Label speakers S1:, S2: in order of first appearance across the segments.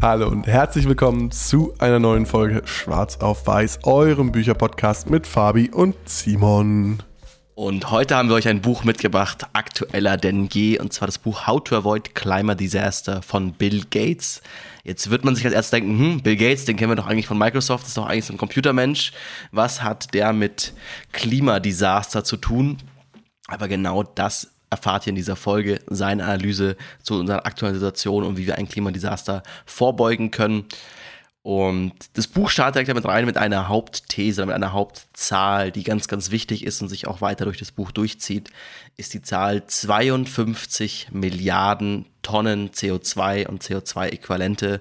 S1: Hallo und herzlich willkommen zu einer neuen Folge Schwarz auf Weiß, eurem Bücherpodcast mit Fabi und Simon.
S2: Und heute haben wir euch ein Buch mitgebracht, aktueller denn je, und zwar das Buch How to Avoid Climate Disaster von Bill Gates. Jetzt wird man sich als erstes denken, hm, Bill Gates, den kennen wir doch eigentlich von Microsoft, ist doch eigentlich so ein Computermensch. Was hat der mit Klimadesaster zu tun? Aber genau das erfahrt ihr in dieser Folge, seine Analyse zu unserer aktuellen Situation und wie wir ein Klimadesaster vorbeugen können. Und das Buch startet direkt damit rein mit einer Hauptthese, mit einer Hauptzahl, die ganz, ganz wichtig ist und sich auch weiter durch das Buch durchzieht, ist die Zahl 52 Milliarden Tonnen CO2 und CO2-Äquivalente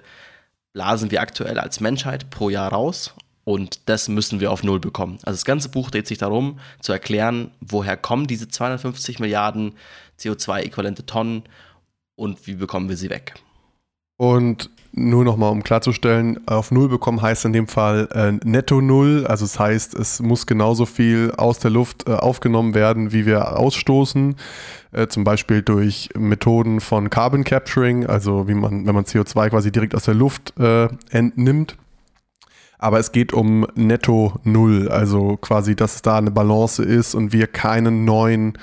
S2: blasen wir aktuell als Menschheit pro Jahr raus. Und das müssen wir auf Null bekommen. Also das ganze Buch dreht sich darum, zu erklären, woher kommen diese 250 Milliarden CO2-äquivalente Tonnen und wie bekommen wir sie weg.
S1: Und nur nochmal, um klarzustellen, auf Null bekommen heißt in dem Fall äh, netto Null. Also es das heißt, es muss genauso viel aus der Luft äh, aufgenommen werden, wie wir ausstoßen. Äh, zum Beispiel durch Methoden von Carbon Capturing, also wie man, wenn man CO2 quasi direkt aus der Luft äh, entnimmt. Aber es geht um netto Null, also quasi, dass es da eine Balance ist und wir keinen neuen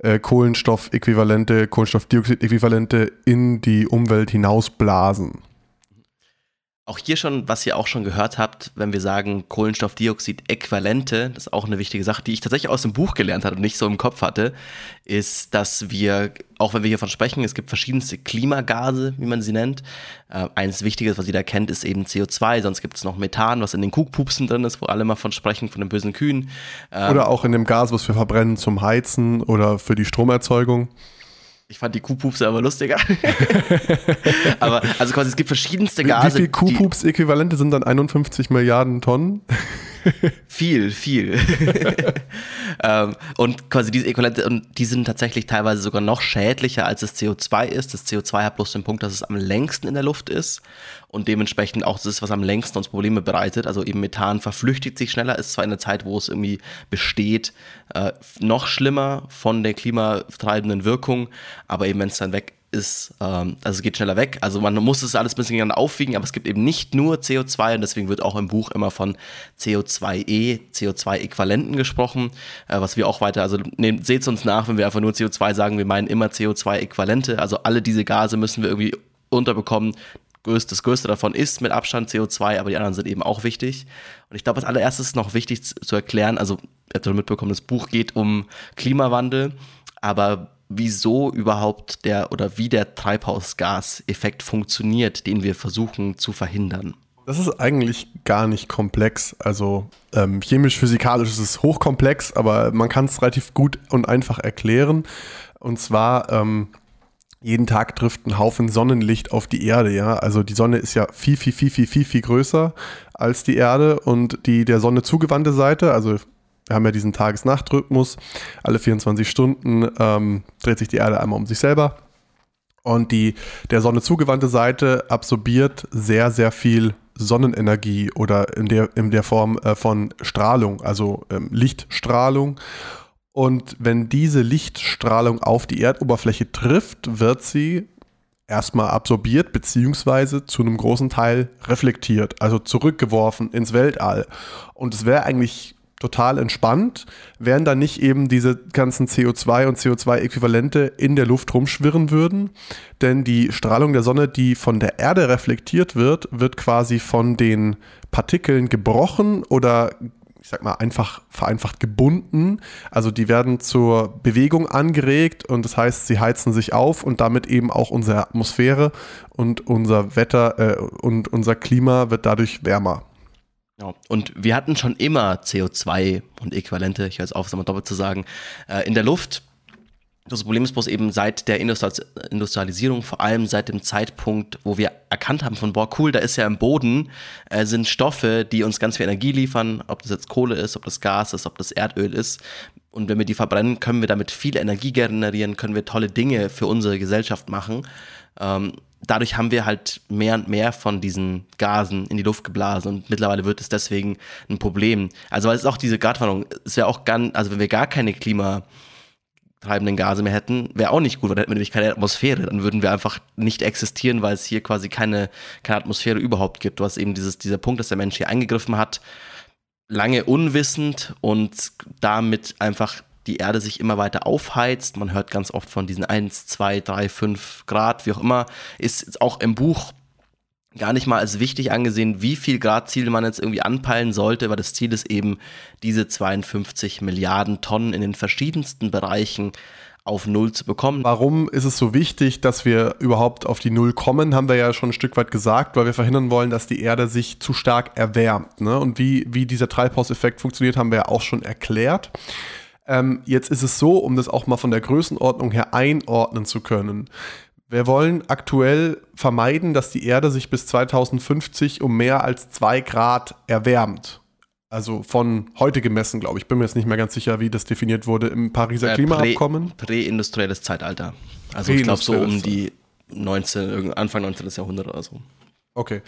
S1: äh, Kohlenstoffäquivalente, Kohlenstoffdioxid-Äquivalente in die Umwelt hinausblasen.
S2: Auch hier schon, was ihr auch schon gehört habt, wenn wir sagen Kohlenstoffdioxid-Äquivalente, das ist auch eine wichtige Sache, die ich tatsächlich aus dem Buch gelernt habe und nicht so im Kopf hatte, ist, dass wir, auch wenn wir hiervon sprechen, es gibt verschiedenste Klimagase, wie man sie nennt. Äh, eines Wichtiges, was jeder kennt, ist eben CO2, sonst gibt es noch Methan, was in den Kuhpupsen drin ist, wo alle mal von sprechen, von den bösen Kühen.
S1: Ähm, oder auch in dem Gas, was wir verbrennen zum Heizen oder für die Stromerzeugung.
S2: Ich fand die Kuhpupse aber lustiger. aber also quasi es gibt verschiedenste Gase.
S1: Wie, wie viel Kuhpups-Äquivalente sind dann 51 Milliarden Tonnen?
S2: viel, viel. ähm, und quasi diese Äquivalente, und die sind tatsächlich teilweise sogar noch schädlicher als das CO2 ist. Das CO2 hat bloß den Punkt, dass es am längsten in der Luft ist und dementsprechend auch das ist, was am längsten uns Probleme bereitet. Also eben Methan verflüchtigt sich schneller, ist zwar in der Zeit, wo es irgendwie besteht, äh, noch schlimmer von der klimatreibenden Wirkung, aber eben wenn es dann weg ist, ähm, also es geht schneller weg. Also man muss es alles ein bisschen gegeneinander aufwiegen, aber es gibt eben nicht nur CO2 und deswegen wird auch im Buch immer von CO2e, CO2-Äquivalenten gesprochen, äh, was wir auch weiter, also seht es uns nach, wenn wir einfach nur CO2 sagen, wir meinen immer CO2-Äquivalente, also alle diese Gase müssen wir irgendwie unterbekommen, das größte davon ist mit Abstand CO2, aber die anderen sind eben auch wichtig. Und ich glaube, als allererstes ist noch wichtig zu erklären, also ihr habt schon mitbekommen, das Buch geht um Klimawandel, aber wieso überhaupt der oder wie der Treibhausgaseffekt funktioniert, den wir versuchen zu verhindern.
S1: Das ist eigentlich gar nicht komplex. Also ähm, chemisch-physikalisch ist es hochkomplex, aber man kann es relativ gut und einfach erklären. Und zwar ähm, jeden Tag trifft ein Haufen Sonnenlicht auf die Erde, ja. Also die Sonne ist ja viel, viel, viel, viel, viel, viel größer als die Erde und die der Sonne zugewandte Seite, also wir haben ja diesen Tages-Nacht-Rhythmus, alle 24 Stunden ähm, dreht sich die Erde einmal um sich selber. Und die der Sonne zugewandte Seite absorbiert sehr, sehr viel Sonnenenergie oder in der, in der Form äh, von Strahlung, also ähm, Lichtstrahlung. Und wenn diese Lichtstrahlung auf die Erdoberfläche trifft, wird sie erstmal absorbiert beziehungsweise zu einem großen Teil reflektiert, also zurückgeworfen ins Weltall. Und es wäre eigentlich total entspannt, wären da nicht eben diese ganzen CO2 und CO2-Äquivalente in der Luft rumschwirren würden. Denn die Strahlung der Sonne, die von der Erde reflektiert wird, wird quasi von den Partikeln gebrochen oder ich sag mal, einfach vereinfacht gebunden. Also die werden zur Bewegung angeregt und das heißt, sie heizen sich auf und damit eben auch unsere Atmosphäre und unser Wetter äh, und unser Klima wird dadurch wärmer.
S2: Ja, und wir hatten schon immer CO2 und Äquivalente, ich höre es auf, es mal doppelt zu sagen, äh, in der Luft. Das Problem ist bloß eben seit der Industrialisierung, vor allem seit dem Zeitpunkt, wo wir erkannt haben von, boah, cool, da ist ja im Boden, äh, sind Stoffe, die uns ganz viel Energie liefern, ob das jetzt Kohle ist, ob das Gas ist, ob das Erdöl ist. Und wenn wir die verbrennen, können wir damit viel Energie generieren, können wir tolle Dinge für unsere Gesellschaft machen. Ähm, dadurch haben wir halt mehr und mehr von diesen Gasen in die Luft geblasen und mittlerweile wird es deswegen ein Problem. Also weil es ist auch diese Gratwanderung, es wäre auch ganz, also wenn wir gar keine Klima treibenden Gase mehr hätten, wäre auch nicht gut, weil dann hätten wir nämlich keine Atmosphäre. Dann würden wir einfach nicht existieren, weil es hier quasi keine, keine Atmosphäre überhaupt gibt. Du hast eben dieses, dieser Punkt, dass der Mensch hier eingegriffen hat, lange unwissend und damit einfach die Erde sich immer weiter aufheizt. Man hört ganz oft von diesen 1, 2, 3, 5 Grad, wie auch immer. Ist auch im Buch gar nicht mal als wichtig angesehen, wie viel Grad Ziel man jetzt irgendwie anpeilen sollte, weil das Ziel ist eben, diese 52 Milliarden Tonnen in den verschiedensten Bereichen auf Null zu bekommen.
S1: Warum ist es so wichtig, dass wir überhaupt auf die Null kommen, haben wir ja schon ein Stück weit gesagt, weil wir verhindern wollen, dass die Erde sich zu stark erwärmt. Ne? Und wie, wie dieser Treibhauseffekt funktioniert, haben wir ja auch schon erklärt. Ähm, jetzt ist es so, um das auch mal von der Größenordnung her einordnen zu können. Wir wollen aktuell vermeiden, dass die Erde sich bis 2050 um mehr als zwei Grad erwärmt. Also von heute gemessen, glaube ich. Bin mir jetzt nicht mehr ganz sicher, wie das definiert wurde im Pariser äh, Klimaabkommen.
S2: Präindustrielles Zeitalter. Also ich glaube so um die 19, Anfang 19. Jahrhundert oder so.
S1: Okay.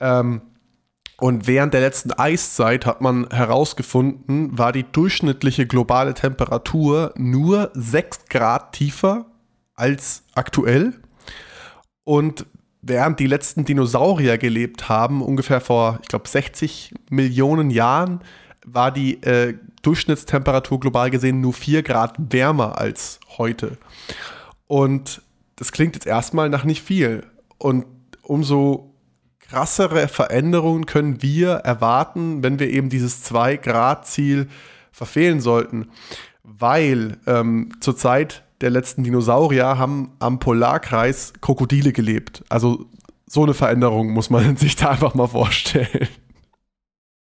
S1: Ähm, und während der letzten Eiszeit hat man herausgefunden, war die durchschnittliche globale Temperatur nur 6 Grad tiefer als aktuell. Und während die letzten Dinosaurier gelebt haben, ungefähr vor, ich glaube, 60 Millionen Jahren, war die äh, Durchschnittstemperatur global gesehen nur 4 Grad wärmer als heute. Und das klingt jetzt erstmal nach nicht viel. Und umso krassere Veränderungen können wir erwarten, wenn wir eben dieses 2-Grad-Ziel verfehlen sollten. Weil ähm, zurzeit der letzten Dinosaurier haben am Polarkreis Krokodile gelebt. Also so eine Veränderung muss man sich da einfach mal vorstellen.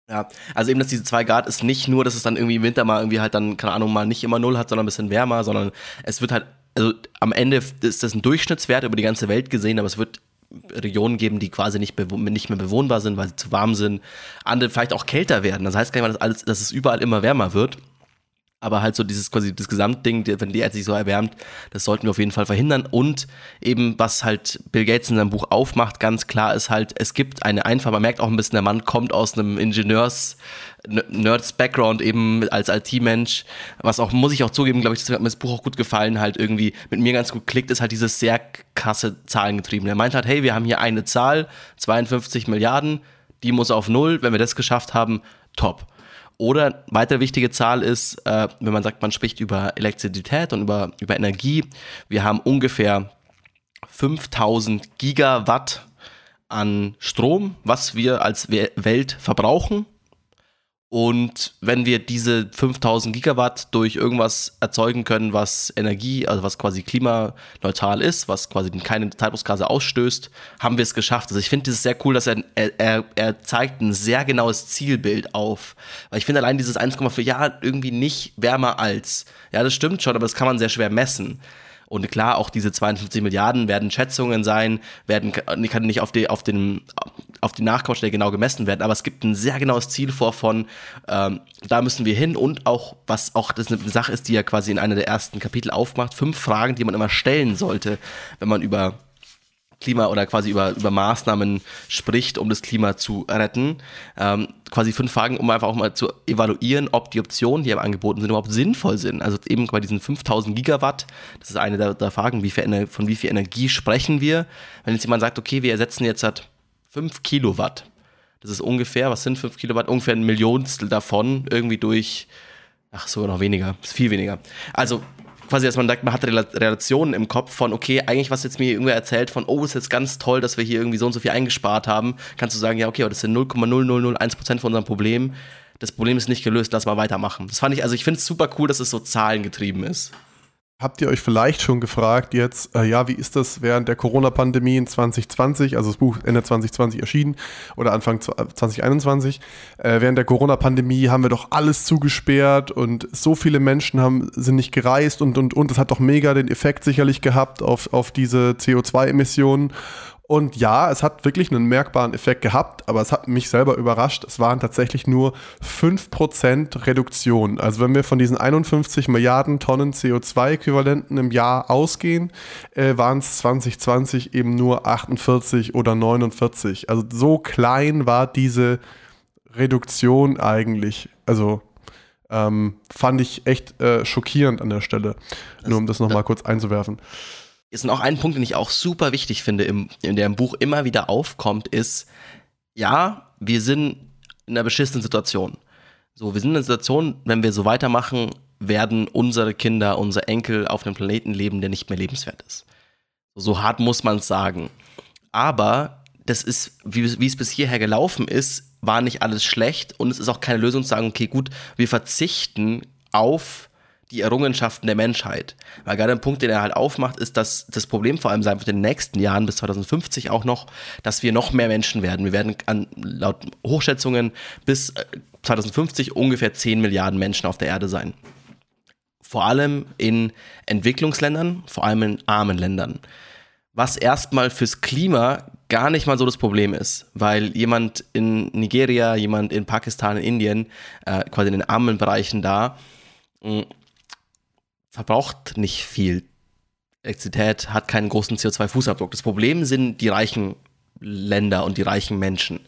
S2: Ja, also eben, dass diese 2 Grad ist nicht nur, dass es dann irgendwie im Winter mal irgendwie halt dann, keine Ahnung, mal nicht immer null hat, sondern ein bisschen wärmer, sondern es wird halt, also am Ende ist das ein Durchschnittswert über die ganze Welt gesehen, aber es wird Regionen geben, die quasi nicht, nicht mehr bewohnbar sind, weil sie zu warm sind, andere vielleicht auch kälter werden. Das heißt gar nicht mal, dass, alles, dass es überall immer wärmer wird. Aber halt so dieses quasi das Gesamtding, wenn die Erde sich so erwärmt, das sollten wir auf jeden Fall verhindern. Und eben, was halt Bill Gates in seinem Buch aufmacht, ganz klar ist halt, es gibt eine einfach, man merkt auch ein bisschen, der Mann kommt aus einem Ingenieurs, Nerds Background eben als IT-Mensch, was auch, muss ich auch zugeben, glaube ich, das hat mir das Buch auch gut gefallen, halt irgendwie mit mir ganz gut klickt, ist halt dieses sehr krasse Zahlengetrieben. Er meint halt, hey, wir haben hier eine Zahl, 52 Milliarden, die muss auf Null, wenn wir das geschafft haben, top. Oder weitere wichtige Zahl ist, äh, wenn man sagt, man spricht über Elektrizität und über, über Energie. Wir haben ungefähr 5000 Gigawatt an Strom, was wir als Welt verbrauchen. Und wenn wir diese 5000 Gigawatt durch irgendwas erzeugen können, was Energie, also was quasi klimaneutral ist, was quasi keine Treibhausgase ausstößt, haben wir es geschafft. Also ich finde es sehr cool, dass er, er, er zeigt ein sehr genaues Zielbild auf. Weil ich finde allein dieses 1,4 Jahre irgendwie nicht wärmer als. Ja, das stimmt schon, aber das kann man sehr schwer messen. Und klar, auch diese 52 Milliarden werden Schätzungen sein, werden, kann nicht auf die, auf den, auf die Nachkommastelle genau gemessen werden, aber es gibt ein sehr genaues Ziel vor von, ähm, da müssen wir hin und auch, was auch das eine Sache ist, die ja quasi in einer der ersten Kapitel aufmacht, fünf Fragen, die man immer stellen sollte, wenn man über Klima oder quasi über, über Maßnahmen spricht, um das Klima zu retten. Ähm, quasi fünf Fragen, um einfach auch mal zu evaluieren, ob die Optionen, die angeboten sind, überhaupt sinnvoll sind. Also eben bei diesen 5000 Gigawatt, das ist eine der, der Fragen, wie viel, von wie viel Energie sprechen wir. Wenn jetzt jemand sagt, okay, wir ersetzen jetzt halt 5 Kilowatt, das ist ungefähr, was sind 5 Kilowatt? Ungefähr ein Millionstel davon irgendwie durch, ach sogar noch weniger, ist viel weniger. Also quasi, dass man sagt, man hat Relationen im Kopf von, okay, eigentlich was jetzt mir irgendwer erzählt von, oh, ist jetzt ganz toll, dass wir hier irgendwie so und so viel eingespart haben, kannst du sagen, ja, okay, aber das sind 0,0001% von unserem Problem. Das Problem ist nicht gelöst, lass mal weitermachen. Das fand ich, also ich finde es super cool, dass es so zahlengetrieben ist.
S1: Habt ihr euch vielleicht schon gefragt jetzt, äh, ja, wie ist das während der Corona-Pandemie in 2020, also das Buch Ende 2020 erschienen oder Anfang 2021, äh, während der Corona-Pandemie haben wir doch alles zugesperrt und so viele Menschen haben, sind nicht gereist und, und, und, das hat doch mega den Effekt sicherlich gehabt auf, auf diese CO2-Emissionen und ja, es hat wirklich einen merkbaren Effekt gehabt, aber es hat mich selber überrascht. Es waren tatsächlich nur 5% Reduktion. Also wenn wir von diesen 51 Milliarden Tonnen CO2-Äquivalenten im Jahr ausgehen, äh, waren es 2020 eben nur 48 oder 49. Also so klein war diese Reduktion eigentlich. Also Ähm, fand ich echt äh, schockierend an der Stelle. Nur um das nochmal kurz einzuwerfen.
S2: Ist noch ein Punkt, den ich auch super wichtig finde, im, in der im Buch immer wieder aufkommt, ist, ja, wir sind in einer beschissenen Situation. So, wir sind in einer Situation, wenn wir so weitermachen, werden unsere Kinder, unsere Enkel auf einem Planeten leben, der nicht mehr lebenswert ist. So hart muss man es sagen. Aber das ist, wie es bis hierher gelaufen ist, war nicht alles schlecht und es ist auch keine Lösung zu sagen, okay, gut, wir verzichten auf die Errungenschaften der Menschheit. Weil gerade ein Punkt, den er halt aufmacht, ist, dass das Problem vor allem sein wird in den nächsten Jahren bis 2050 auch noch, dass wir noch mehr Menschen werden. Wir werden an, laut Hochschätzungen bis 2050 äh, ungefähr 10 Milliarden Menschen auf der Erde sein. Vor allem in Entwicklungsländern, vor allem in armen Ländern. Was erstmal fürs Klima gar nicht mal so das Problem ist, weil jemand in Nigeria, jemand in Pakistan, in Indien, äh, quasi in den armen Bereichen da, mh, verbraucht nicht viel Elektrizität, hat keinen großen CO2-Fußabdruck. Das Problem sind die reichen Länder und die reichen Menschen.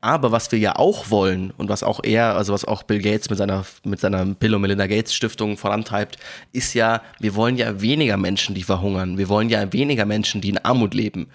S2: Aber was wir ja auch wollen und was auch er, also was auch Bill Gates mit seiner, mit seiner Bill und Melinda Gates Stiftung vorantreibt, ist ja, wir wollen ja weniger Menschen, die verhungern. Wir wollen ja weniger Menschen, die in Armut leben.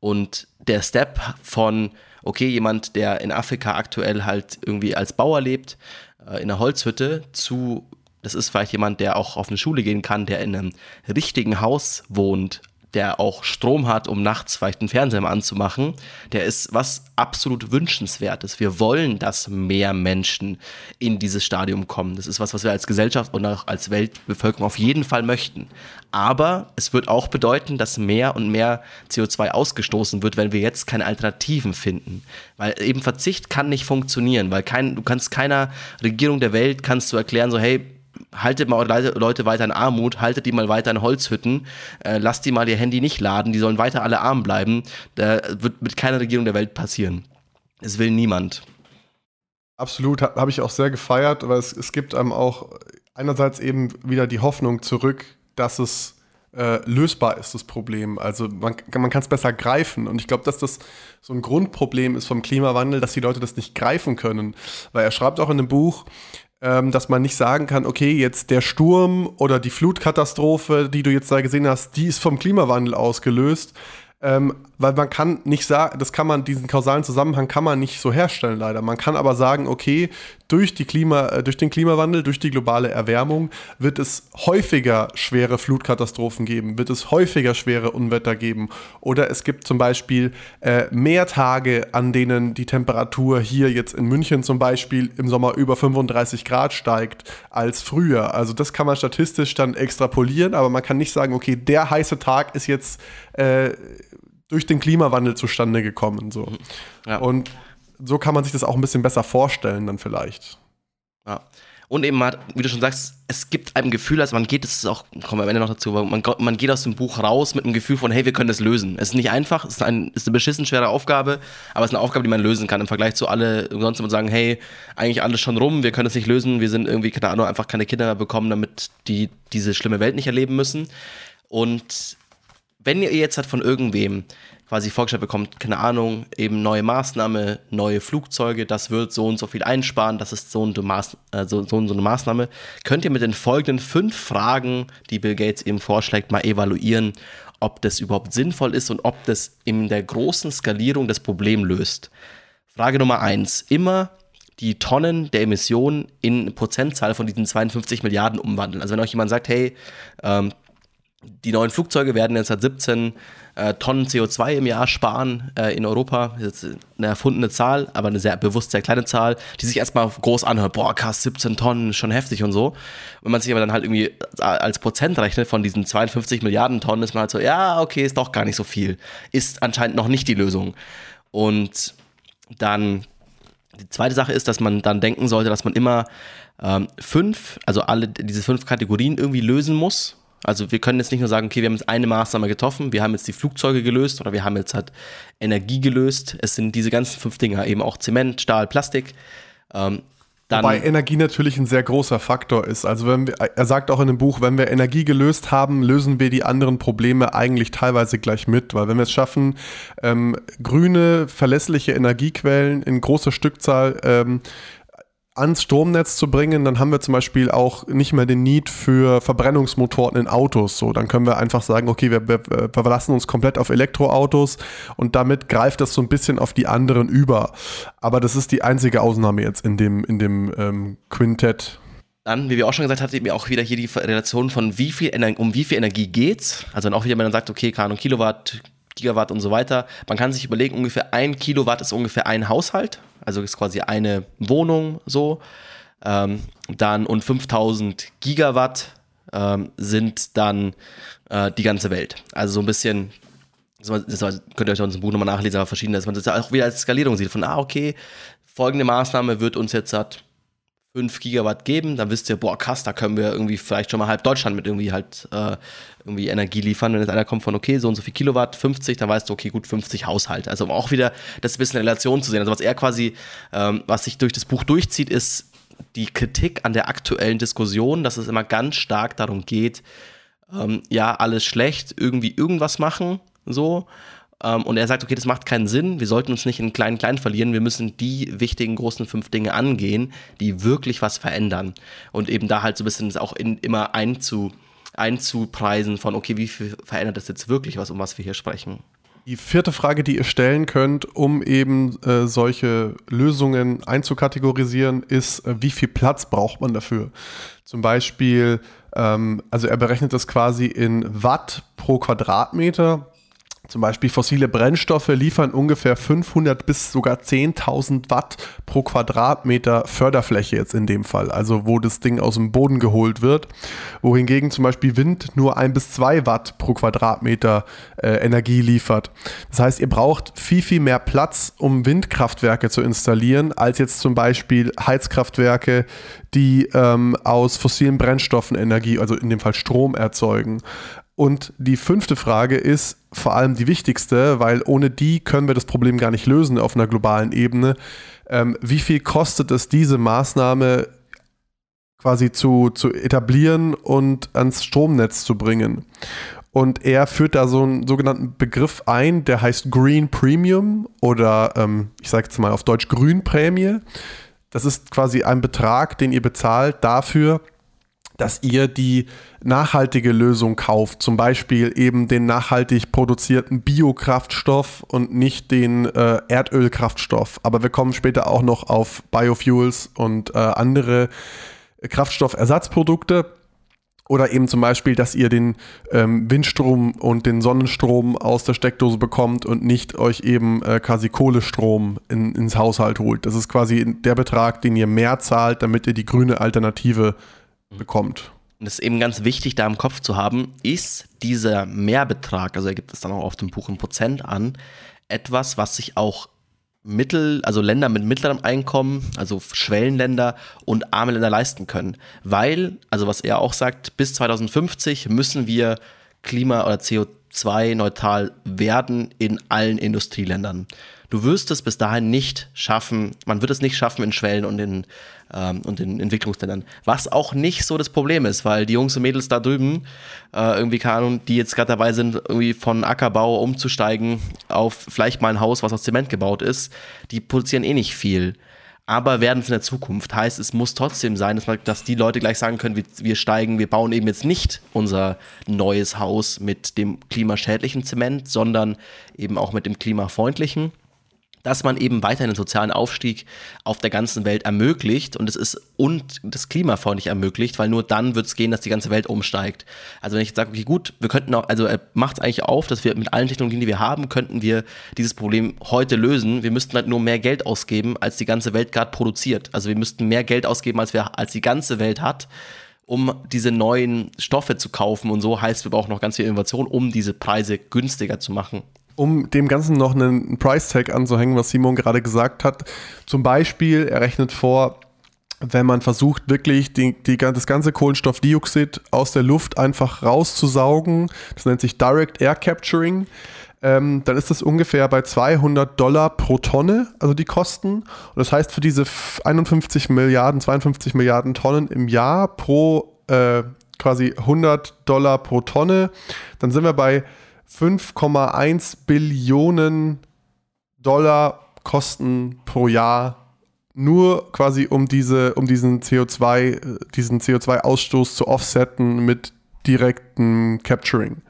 S2: Und der Step von, okay, jemand, der in Afrika aktuell halt irgendwie als Bauer lebt, äh, in einer Holzhütte, zu, das ist vielleicht jemand, der auch auf eine Schule gehen kann, der in einem richtigen Haus wohnt, der auch Strom hat, um nachts vielleicht einen Fernseher anzumachen, der ist was absolut wünschenswertes. Wir wollen, dass mehr Menschen in dieses Stadium kommen. Das ist was, was wir als Gesellschaft und auch als Weltbevölkerung auf jeden Fall möchten. Aber es wird auch bedeuten, dass mehr und mehr CO2 ausgestoßen wird, wenn wir jetzt keine Alternativen finden. Weil eben Verzicht kann nicht funktionieren, weil kein, du kannst keiner Regierung der Welt kannst du erklären, so hey, haltet mal Leute weiter in Armut, haltet die mal weiter in Holzhütten, äh, lasst die mal ihr Handy nicht laden, die sollen weiter alle arm bleiben. Da wird mit keiner Regierung der Welt passieren. Es will niemand.
S1: Absolut, habe hab ich auch sehr gefeiert, weil es, es gibt einem auch einerseits eben wieder die Hoffnung zurück, dass es äh, lösbar ist, das Problem. Also man, man kann es besser greifen. Und ich glaube, dass das so ein Grundproblem ist vom Klimawandel, dass die Leute das nicht greifen können. Weil er schreibt auch in dem Buch, ähm, dass man nicht sagen kann, okay, jetzt der Sturm oder die Flutkatastrophe, die du jetzt da gesehen hast, die ist vom Klimawandel ausgelöst, ähm, weil man kann nicht sagen, das kann man, diesen kausalen Zusammenhang kann man nicht so herstellen, leider. Man kann aber sagen, okay, durch, die Klima, äh, durch den Klimawandel, durch die globale Erwärmung wird es häufiger schwere Flutkatastrophen geben, wird es häufiger schwere Unwetter geben. Oder es gibt zum Beispiel äh, mehr Tage, an denen die Temperatur hier jetzt in München zum Beispiel im Sommer über 35 Grad steigt als früher. Also das kann man statistisch dann extrapolieren, aber man kann nicht sagen, okay, der heiße Tag ist jetzt äh, durch den Klimawandel zustande gekommen. So. Mhm. Ja. Und so kann man sich das auch ein bisschen besser vorstellen, dann vielleicht.
S2: Ja. Und eben, wie du schon sagst, es gibt ein Gefühl, als man geht, das ist auch, kommen wir am Ende noch dazu, man, man geht aus dem Buch raus mit einem Gefühl von, hey, wir können das lösen. Es ist nicht einfach, es ist, ein, ist eine beschissen schwere Aufgabe, aber es ist eine Aufgabe, die man lösen kann im Vergleich zu alle, sonst immer sagen, hey, eigentlich alles schon rum, wir können es nicht lösen, wir sind irgendwie, keine Ahnung, einfach keine Kinder mehr bekommen, damit die diese schlimme Welt nicht erleben müssen. Und wenn ihr jetzt halt von irgendwem quasi vorgestellt bekommt, keine Ahnung, eben neue Maßnahme, neue Flugzeuge, das wird so und so viel einsparen, das ist so und so, Maß, äh, so, so, und so eine Maßnahme, könnt ihr mit den folgenden fünf Fragen, die Bill Gates eben vorschlägt, mal evaluieren, ob das überhaupt sinnvoll ist und ob das in der großen Skalierung das Problem löst. Frage Nummer eins, immer die Tonnen der Emissionen in Prozentzahl von diesen 52 Milliarden umwandeln. Also wenn euch jemand sagt, hey, ähm, die neuen Flugzeuge werden jetzt seit 17 äh, Tonnen CO2 im Jahr sparen äh, in Europa. Das ist eine erfundene Zahl, aber eine sehr bewusst sehr kleine Zahl, die sich erstmal groß anhört. Boah, krass, 17 Tonnen, schon heftig und so. Wenn man sich aber dann halt irgendwie als Prozent rechnet von diesen 52 Milliarden Tonnen, ist man halt so, ja, okay, ist doch gar nicht so viel. Ist anscheinend noch nicht die Lösung. Und dann die zweite Sache ist, dass man dann denken sollte, dass man immer ähm, fünf, also alle diese fünf Kategorien irgendwie lösen muss also wir können jetzt nicht nur sagen, okay, wir haben jetzt eine Maßnahme getroffen, wir haben jetzt die Flugzeuge gelöst oder wir haben jetzt halt Energie gelöst. Es sind diese ganzen fünf Dinge, eben auch Zement, Stahl, Plastik. Ähm,
S1: dann Wobei Energie natürlich ein sehr großer Faktor ist. Also wenn wir, er sagt auch in dem Buch, wenn wir Energie gelöst haben, lösen wir die anderen Probleme eigentlich teilweise gleich mit. Weil wenn wir es schaffen, ähm, grüne, verlässliche Energiequellen in großer Stückzahl ähm, ans Stromnetz zu bringen, dann haben wir zum Beispiel auch nicht mehr den Need für Verbrennungsmotoren in Autos. So, dann können wir einfach sagen, okay, wir, wir, wir verlassen uns komplett auf Elektroautos und damit greift das so ein bisschen auf die anderen über. Aber das ist die einzige Ausnahme jetzt in dem, in dem ähm, Quintett.
S2: Dann, wie wir auch schon gesagt hatten, auch wieder hier die Relation von wie viel Ener um wie viel Energie geht's. Also dann auch wieder, wenn man sagt, okay, keine Kilowatt, Gigawatt und so weiter. Man kann sich überlegen, ungefähr ein Kilowatt ist ungefähr ein Haushalt, also ist quasi eine Wohnung so. Ähm, dann und 5000 Gigawatt ähm, sind dann äh, die ganze Welt. Also so ein bisschen, das, könnt ihr euch aus dem Buch nochmal nachlesen, aber verschiedene, dass man das auch wieder als Skalierung sieht. Von, ah, okay, folgende Maßnahme wird uns jetzt hat 5 Gigawatt geben, dann wisst ihr, boah, krass, da können wir irgendwie vielleicht schon mal halb Deutschland mit irgendwie halt äh, irgendwie Energie liefern. Wenn jetzt einer kommt von, okay, so und so viel Kilowatt, 50, dann weißt du, okay, gut, 50 Haushalte. Also um auch wieder das ein bisschen in Relation zu sehen. Also was er quasi, ähm, was sich durch das Buch durchzieht, ist die Kritik an der aktuellen Diskussion, dass es immer ganz stark darum geht, ähm, ja, alles schlecht, irgendwie irgendwas machen, so. Ähm, und er sagt, okay, das macht keinen Sinn, wir sollten uns nicht in kleinen klein verlieren, wir müssen die wichtigen großen fünf Dinge angehen, die wirklich was verändern. Und eben da halt so ein bisschen auch in, immer einzu, einzupreisen von, okay, wie viel verändert das jetzt wirklich was, um was wir hier sprechen.
S1: Die vierte Frage, die ihr stellen könnt, um eben äh, solche Lösungen einzukategorisieren, ist, äh, wie viel Platz braucht man dafür? Zum Beispiel, ähm, also er berechnet das quasi in Watt pro Quadratmeter zum Beispiel fossile Brennstoffe liefern ungefähr 500 bis sogar 10.000 Watt pro Quadratmeter Förderfläche jetzt in dem Fall, also wo das Ding aus dem Boden geholt wird. Wohingegen zum Beispiel Wind nur ein bis zwei Watt pro Quadratmeter äh, Energie liefert. Das heißt, ihr braucht viel, viel mehr Platz, um Windkraftwerke zu installieren, als jetzt zum Beispiel Heizkraftwerke, die ähm, aus fossilen Brennstoffen Energie, also in dem Fall Strom erzeugen. Und die fünfte Frage ist vor allem die wichtigste, weil ohne die können wir das Problem gar nicht lösen auf einer globalen Ebene. Ähm, wie viel kostet es, diese Maßnahme quasi zu, zu etablieren und ans Stromnetz zu bringen? Und er führt da so einen sogenannten Begriff ein, der heißt Green Premium oder ähm, ich sage jetzt mal auf Deutsch Grünprämie. Das ist quasi ein Betrag, den ihr bezahlt dafür, dass ihr die nachhaltige Lösung kauft, zum Beispiel eben den nachhaltig produzierten Biokraftstoff und nicht den äh, Erdölkraftstoff. Aber wir kommen später auch noch auf Biofuels und äh, andere Kraftstoffersatzprodukte. Oder eben zum Beispiel, dass ihr den ähm, Windstrom und den Sonnenstrom aus der Steckdose bekommt und nicht euch eben äh, quasi Kohlestrom in, ins Haushalt holt. Das ist quasi der Betrag, den ihr mehr zahlt, damit ihr die grüne Alternative bekommt.
S2: Und das ist eben ganz wichtig, da im Kopf zu haben, ist dieser Mehrbetrag, also er gibt es dann auch auf dem Buch in Prozent an, etwas, was sich auch Mittel, also Länder mit mittlerem Einkommen, also Schwellenländer und arme Länder leisten können. Weil, also was er auch sagt, bis 2050 müssen wir Klima- oder CO2-neutral werden in allen Industrieländern. Du wirst es bis dahin nicht schaffen, man wird es nicht schaffen in Schwellen und in, ähm, und in Entwicklungsländern. Was auch nicht so das Problem ist, weil die Jungs und Mädels da drüben, äh, irgendwie, Ahnung, die jetzt gerade dabei sind, irgendwie von Ackerbau umzusteigen auf vielleicht mal ein Haus, was aus Zement gebaut ist, die produzieren eh nicht viel aber werden es in der Zukunft. Heißt, es muss trotzdem sein, dass, man, dass die Leute gleich sagen können, wir, wir, steigen, wir bauen eben jetzt nicht unser neues Haus mit dem klimaschädlichen Zement, sondern eben auch mit dem klimafreundlichen dass man eben weiter einen sozialen Aufstieg auf der ganzen Welt ermöglicht und es ist und das klimafreundlich ermöglicht, weil nur dann wird es gehen, dass die ganze Welt umsteigt. Also wenn ich jetzt sage, okay, gut, wir könnten auch, also er macht es eigentlich auf, dass wir mit allen Technologien, die wir haben, könnten wir dieses Problem heute lösen. Wir müssten halt nur mehr Geld ausgeben, als die ganze Welt gerade produziert. Also wir müssten mehr Geld ausgeben, als wir, als die ganze Welt hat um diese neuen Stoffe zu kaufen und so heißt, wir brauchen noch ganz viel Innovation, um diese Preise günstiger zu machen
S1: um dem Ganzen noch einen Price-Tag anzuhängen, was Simon gerade gesagt hat. Zum Beispiel, er rechnet vor, wenn man versucht, wirklich die, die, das ganze Kohlenstoffdioxid aus der Luft einfach rauszusaugen, das nennt sich Direct Air Capturing, ähm, dann ist das ungefähr bei 200 Dollar pro Tonne, also die Kosten. Und das heißt, für diese 51 Milliarden, 52 Milliarden Tonnen im Jahr pro äh, quasi 100 Dollar pro Tonne, dann sind wir bei 5,1 Billionen Dollar Kosten pro Jahr nur quasi um diese, um diesen CO2, äh, diesen CO2-Ausstoß zu offsetten mit direktem Capturing.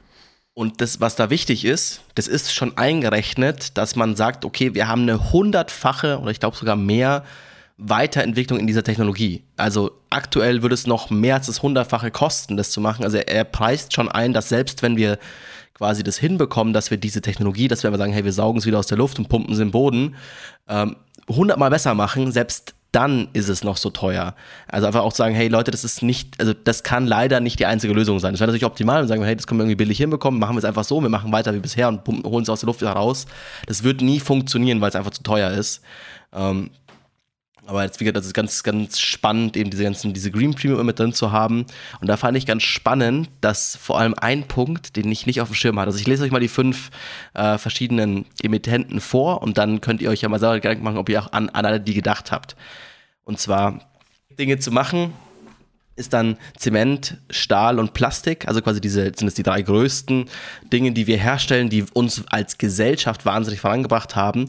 S2: Und das, was da wichtig ist, das ist schon eingerechnet, dass man sagt, okay, wir haben eine hundertfache oder ich glaube sogar mehr Weiterentwicklung in dieser Technologie. Also aktuell würde es noch mehr als das hundertfache kosten, das zu machen. Also er preist schon ein, dass selbst wenn wir quasi das hinbekommen, dass wir diese Technologie, dass wir aber sagen, hey, wir saugen es wieder aus der Luft und pumpen es im Boden, ähm, hundertmal ähm, besser machen, selbst dann ist es noch so teuer. Also einfach auch sagen, hey Leute, das ist nicht, also das kann leider nicht die einzige Lösung sein. Das wäre natürlich optimal und sagen, hey, das können wir irgendwie billig hinbekommen, machen wir es einfach so, wir machen weiter wie bisher und holen es aus der Luft wieder raus. Das wird nie funktionieren, weil es einfach zu teuer ist. Ähm, aber jetzt, wie gesagt, das ist ganz, ganz spannend, eben diese ganzen, diese Green Premium mit drin zu haben. Und da fand ich ganz spannend, dass vor allem ein Punkt, den ich nicht auf dem Schirm hatte. Also ich lese euch mal die fünf äh, verschiedenen Emittenten vor und dann könnt ihr euch ja mal selber Gedanken machen, ob ihr auch an, an alle die gedacht habt. Und zwar Dinge zu machen, ist dann Zement, Stahl und Plastik, also quasi diese sind es die drei größten Dinge, die wir herstellen, die uns als Gesellschaft wahnsinnig vorangebracht haben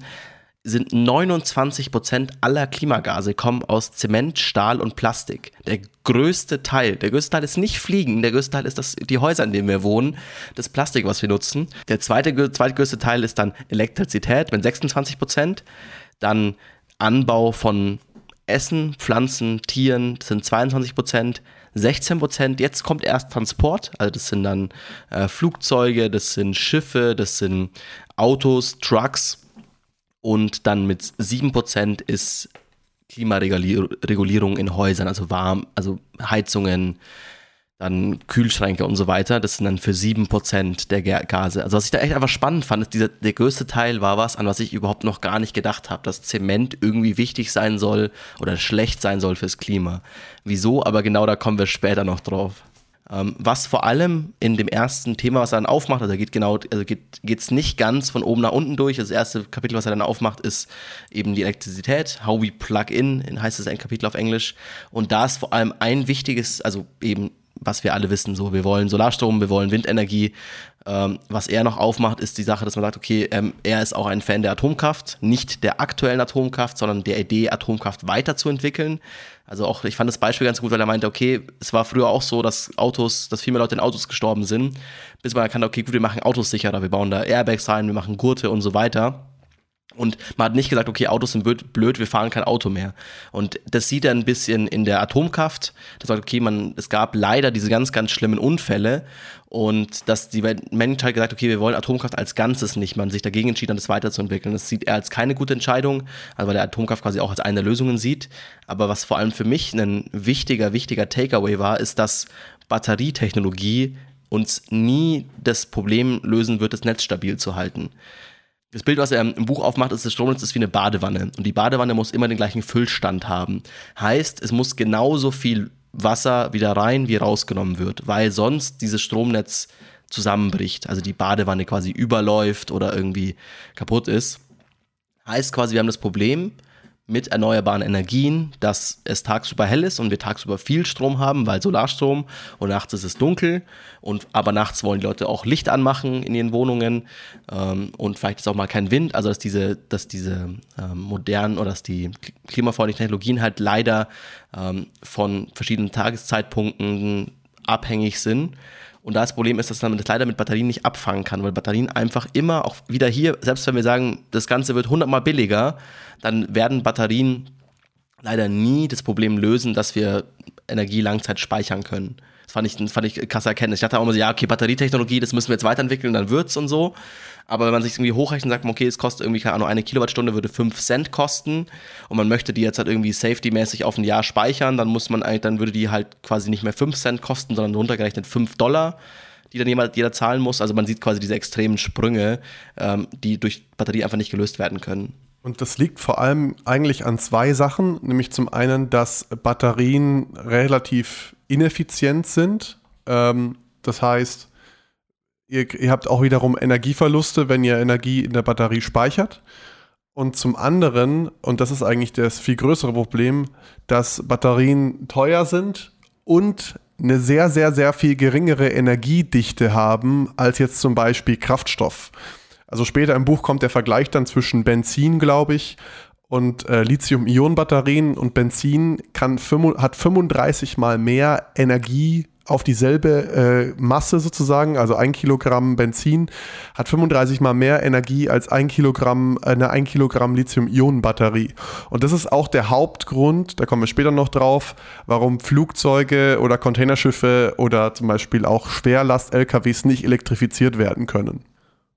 S2: sind 29 Prozent aller Klimagase kommen aus Zement, Stahl und Plastik. Der größte Teil, der größte Teil ist nicht Fliegen, der größte Teil ist das, die Häuser, in denen wir wohnen, das Plastik, was wir nutzen. Der zweite, zweitgrößte Teil ist dann Elektrizität mit 26 Prozent. Dann Anbau von Essen, Pflanzen, Tieren, sind 22 Prozent. 16 Prozent, jetzt kommt erst Transport, also das sind dann äh, Flugzeuge, das sind Schiffe, das sind Autos, Trucks, und dann mit 7% ist Klimaregulierung in Häusern, also warm, also Heizungen, dann Kühlschränke und so weiter. Das sind dann für 7% der Gase. Also was ich da echt einfach spannend fand, ist dieser, der größte Teil war was, an was ich überhaupt noch gar nicht gedacht habe, dass Zement irgendwie wichtig sein soll oder schlecht sein soll fürs Klima. Wieso? Aber genau da kommen wir später noch drauf. Ähm, was vor allem in dem ersten Thema, was er dann aufmacht, also geht genau, also geht es nicht ganz von oben nach unten durch. Das erste Kapitel, was er dann aufmacht, ist eben die Elektrizität. How we plug in, heißt es ein Kapitel auf Englisch. Und da ist vor allem ein wichtiges, also eben was wir alle wissen, so wir wollen Solarstrom, wir wollen Windenergie. Ähm, was er noch aufmacht, ist die Sache, dass man sagt, okay, ähm, er ist auch ein Fan der Atomkraft, nicht der aktuellen Atomkraft, sondern der Idee, Atomkraft weiterzuentwickeln. Also auch, ich fand das Beispiel ganz gut, weil er meinte, okay, es war früher auch so, dass Autos, dass viel mehr Leute in Autos gestorben sind, bis man erkannte, okay, gut, wir machen Autos sicherer, wir bauen da Airbags rein, wir machen Gurte und so weiter. Und man hat nicht gesagt, okay, Autos sind blöd, wir fahren kein Auto mehr. Und das sieht er ein bisschen in der Atomkraft. Das sagt, okay, man, es gab leider diese ganz, ganz schlimmen Unfälle. Und dass die Menschheit gesagt, okay, wir wollen Atomkraft als Ganzes nicht. Man sich dagegen entschieden hat, das weiterzuentwickeln. Das sieht er als keine gute Entscheidung, also weil er Atomkraft quasi auch als eine der Lösungen sieht. Aber was vor allem für mich ein wichtiger, wichtiger Takeaway war, ist, dass Batterietechnologie uns nie das Problem lösen wird, das Netz stabil zu halten. Das Bild, was er im Buch aufmacht, ist, das Stromnetz ist wie eine Badewanne. Und die Badewanne muss immer den gleichen Füllstand haben. Heißt, es muss genauso viel Wasser wieder rein, wie rausgenommen wird, weil sonst dieses Stromnetz zusammenbricht. Also die Badewanne quasi überläuft oder irgendwie kaputt ist. Heißt quasi, wir haben das Problem, mit erneuerbaren Energien, dass es tagsüber hell ist und wir tagsüber viel Strom haben, weil Solarstrom und nachts ist es dunkel und aber nachts wollen die Leute auch Licht anmachen in ihren Wohnungen ähm, und vielleicht ist auch mal kein Wind, also dass diese, dass diese ähm, modernen oder dass die klimafreundlichen Technologien halt leider ähm, von verschiedenen Tageszeitpunkten abhängig sind und das Problem ist, dass man das leider mit Batterien nicht abfangen kann, weil Batterien einfach immer auch wieder hier, selbst wenn wir sagen, das Ganze wird hundertmal billiger, dann werden Batterien leider nie das Problem lösen, dass wir Energie Langzeit speichern können. Das fand ich, fand ich krass erkennen. Ich dachte auch immer so, ja, okay, Batterietechnologie, das müssen wir jetzt weiterentwickeln, dann wird's und so. Aber wenn man sich irgendwie hochrechnet und sagt, okay, es kostet irgendwie, keine Ahnung, eine Kilowattstunde würde 5 Cent kosten und man möchte die jetzt halt irgendwie safety-mäßig auf ein Jahr speichern, dann muss man eigentlich, dann würde die halt quasi nicht mehr 5 Cent kosten, sondern runtergerechnet 5 Dollar, die dann jemand, jeder zahlen muss. Also man sieht quasi diese extremen Sprünge, ähm, die durch Batterie einfach nicht gelöst werden können.
S1: Und das liegt vor allem eigentlich an zwei Sachen, nämlich zum einen, dass Batterien relativ ineffizient sind. Ähm, das heißt, ihr, ihr habt auch wiederum Energieverluste, wenn ihr Energie in der Batterie speichert. Und zum anderen, und das ist eigentlich das viel größere Problem, dass Batterien teuer sind und eine sehr, sehr, sehr viel geringere Energiedichte haben als jetzt zum Beispiel Kraftstoff. Also später im Buch kommt der Vergleich dann zwischen Benzin, glaube ich, Und äh, Lithium-Ionen-Batterien und Benzin kann hat 35 mal mehr Energie auf dieselbe äh, Masse sozusagen, also ein Kilogramm Benzin hat 35 mal mehr Energie als ein Kilogramm, eine ein Kilogramm Lithium-Ionen-Batterie. Und das ist auch der Hauptgrund, da kommen wir später noch drauf, warum Flugzeuge oder Containerschiffe oder zum Beispiel auch Schwerlast-LKWs nicht elektrifiziert werden können.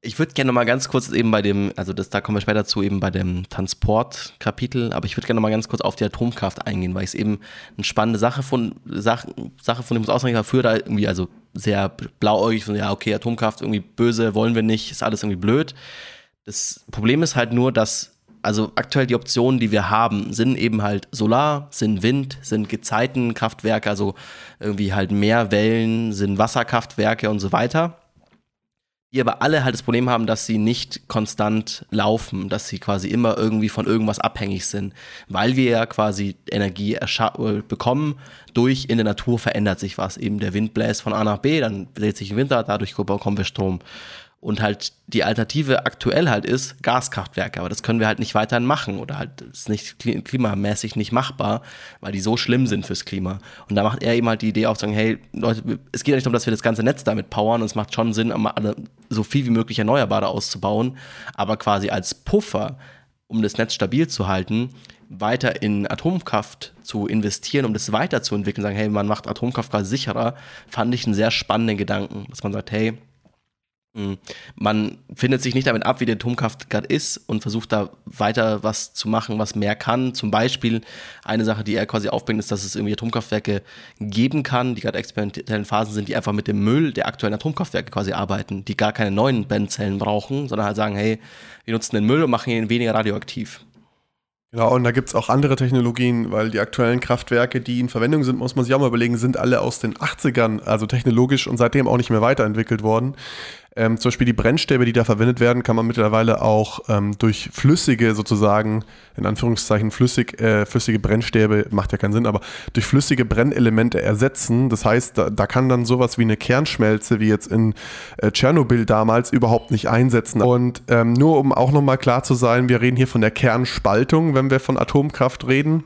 S2: Ich würde gerne mal ganz kurz eben bei dem, also das, da kommen wir später zu, eben bei dem Transportkapitel, aber ich würde gerne mal ganz kurz auf die Atomkraft eingehen, weil ich es eben eine spannende Sache von, Sache, Sache von dem Ausrechner früher da irgendwie, also sehr blauäugig von, ja, okay, Atomkraft irgendwie böse, wollen wir nicht, ist alles irgendwie blöd. Das Problem ist halt nur, dass also aktuell die Optionen, die wir haben, sind eben halt Solar, sind Wind, sind Gezeitenkraftwerke, also irgendwie halt mehr Wellen, sind Wasserkraftwerke und so weiter die aber alle halt das Problem haben, dass sie nicht konstant laufen, dass sie quasi immer irgendwie von irgendwas abhängig sind, weil wir ja quasi Energie äh, bekommen durch in der Natur verändert sich was. Eben der Wind bläst von A nach B, dann dreht sich im Winter, dadurch bekommen wir Strom. Und halt die Alternative aktuell halt ist Gaskraftwerke, aber das können wir halt nicht weiterhin machen oder halt ist nicht klimamäßig nicht machbar, weil die so schlimm sind fürs Klima. Und da macht er eben halt die Idee auf, sagen, hey Leute, es geht ja nicht darum, dass wir das ganze Netz damit powern und es macht schon Sinn, so viel wie möglich Erneuerbare auszubauen, aber quasi als Puffer, um das Netz stabil zu halten, weiter in Atomkraft zu investieren, um das weiterzuentwickeln, sagen, hey, man macht Atomkraft quasi sicherer, fand ich einen sehr spannenden Gedanken, dass man sagt, hey. Man findet sich nicht damit ab, wie die Atomkraft gerade ist und versucht da weiter was zu machen, was mehr kann. Zum Beispiel eine Sache, die er quasi aufbringt, ist, dass es irgendwie Atomkraftwerke geben kann, die gerade experimentellen Phasen sind, die einfach mit dem Müll der aktuellen Atomkraftwerke quasi arbeiten, die gar keine neuen Brennzellen brauchen, sondern halt sagen, hey, wir nutzen den Müll und machen ihn weniger radioaktiv.
S1: Genau, und da gibt es auch andere Technologien, weil die aktuellen Kraftwerke, die in Verwendung sind, muss man sich auch mal überlegen, sind alle aus den 80ern, also technologisch und seitdem auch nicht mehr weiterentwickelt worden. Ähm, zum Beispiel die Brennstäbe, die da verwendet werden, kann man mittlerweile auch ähm, durch flüssige, sozusagen, in Anführungszeichen flüssig, äh, flüssige Brennstäbe, macht ja keinen Sinn, aber durch flüssige Brennelemente ersetzen. Das heißt, da, da kann dann sowas wie eine Kernschmelze, wie jetzt in äh, Tschernobyl damals, überhaupt nicht einsetzen. Und ähm, nur um auch nochmal klar zu sein, wir reden hier von der Kernspaltung, wenn wir von Atomkraft reden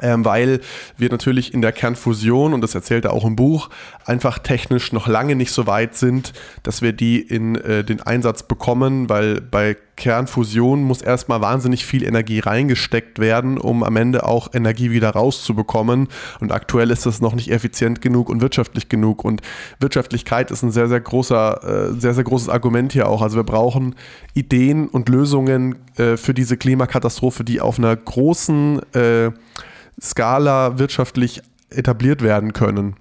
S1: weil wir natürlich in der Kernfusion, und das erzählt er auch im Buch, einfach technisch noch lange nicht so weit sind, dass wir die in äh, den Einsatz bekommen, weil bei Kernfusion muss erstmal wahnsinnig viel Energie reingesteckt werden, um am Ende auch Energie wieder rauszubekommen. Und aktuell ist das noch nicht effizient genug und wirtschaftlich genug. Und Wirtschaftlichkeit ist ein sehr, sehr großer, äh, sehr, sehr großes Argument hier auch. Also wir brauchen Ideen und Lösungen äh, für diese Klimakatastrophe, die auf einer großen äh, Skala wirtschaftlich etabliert werden können.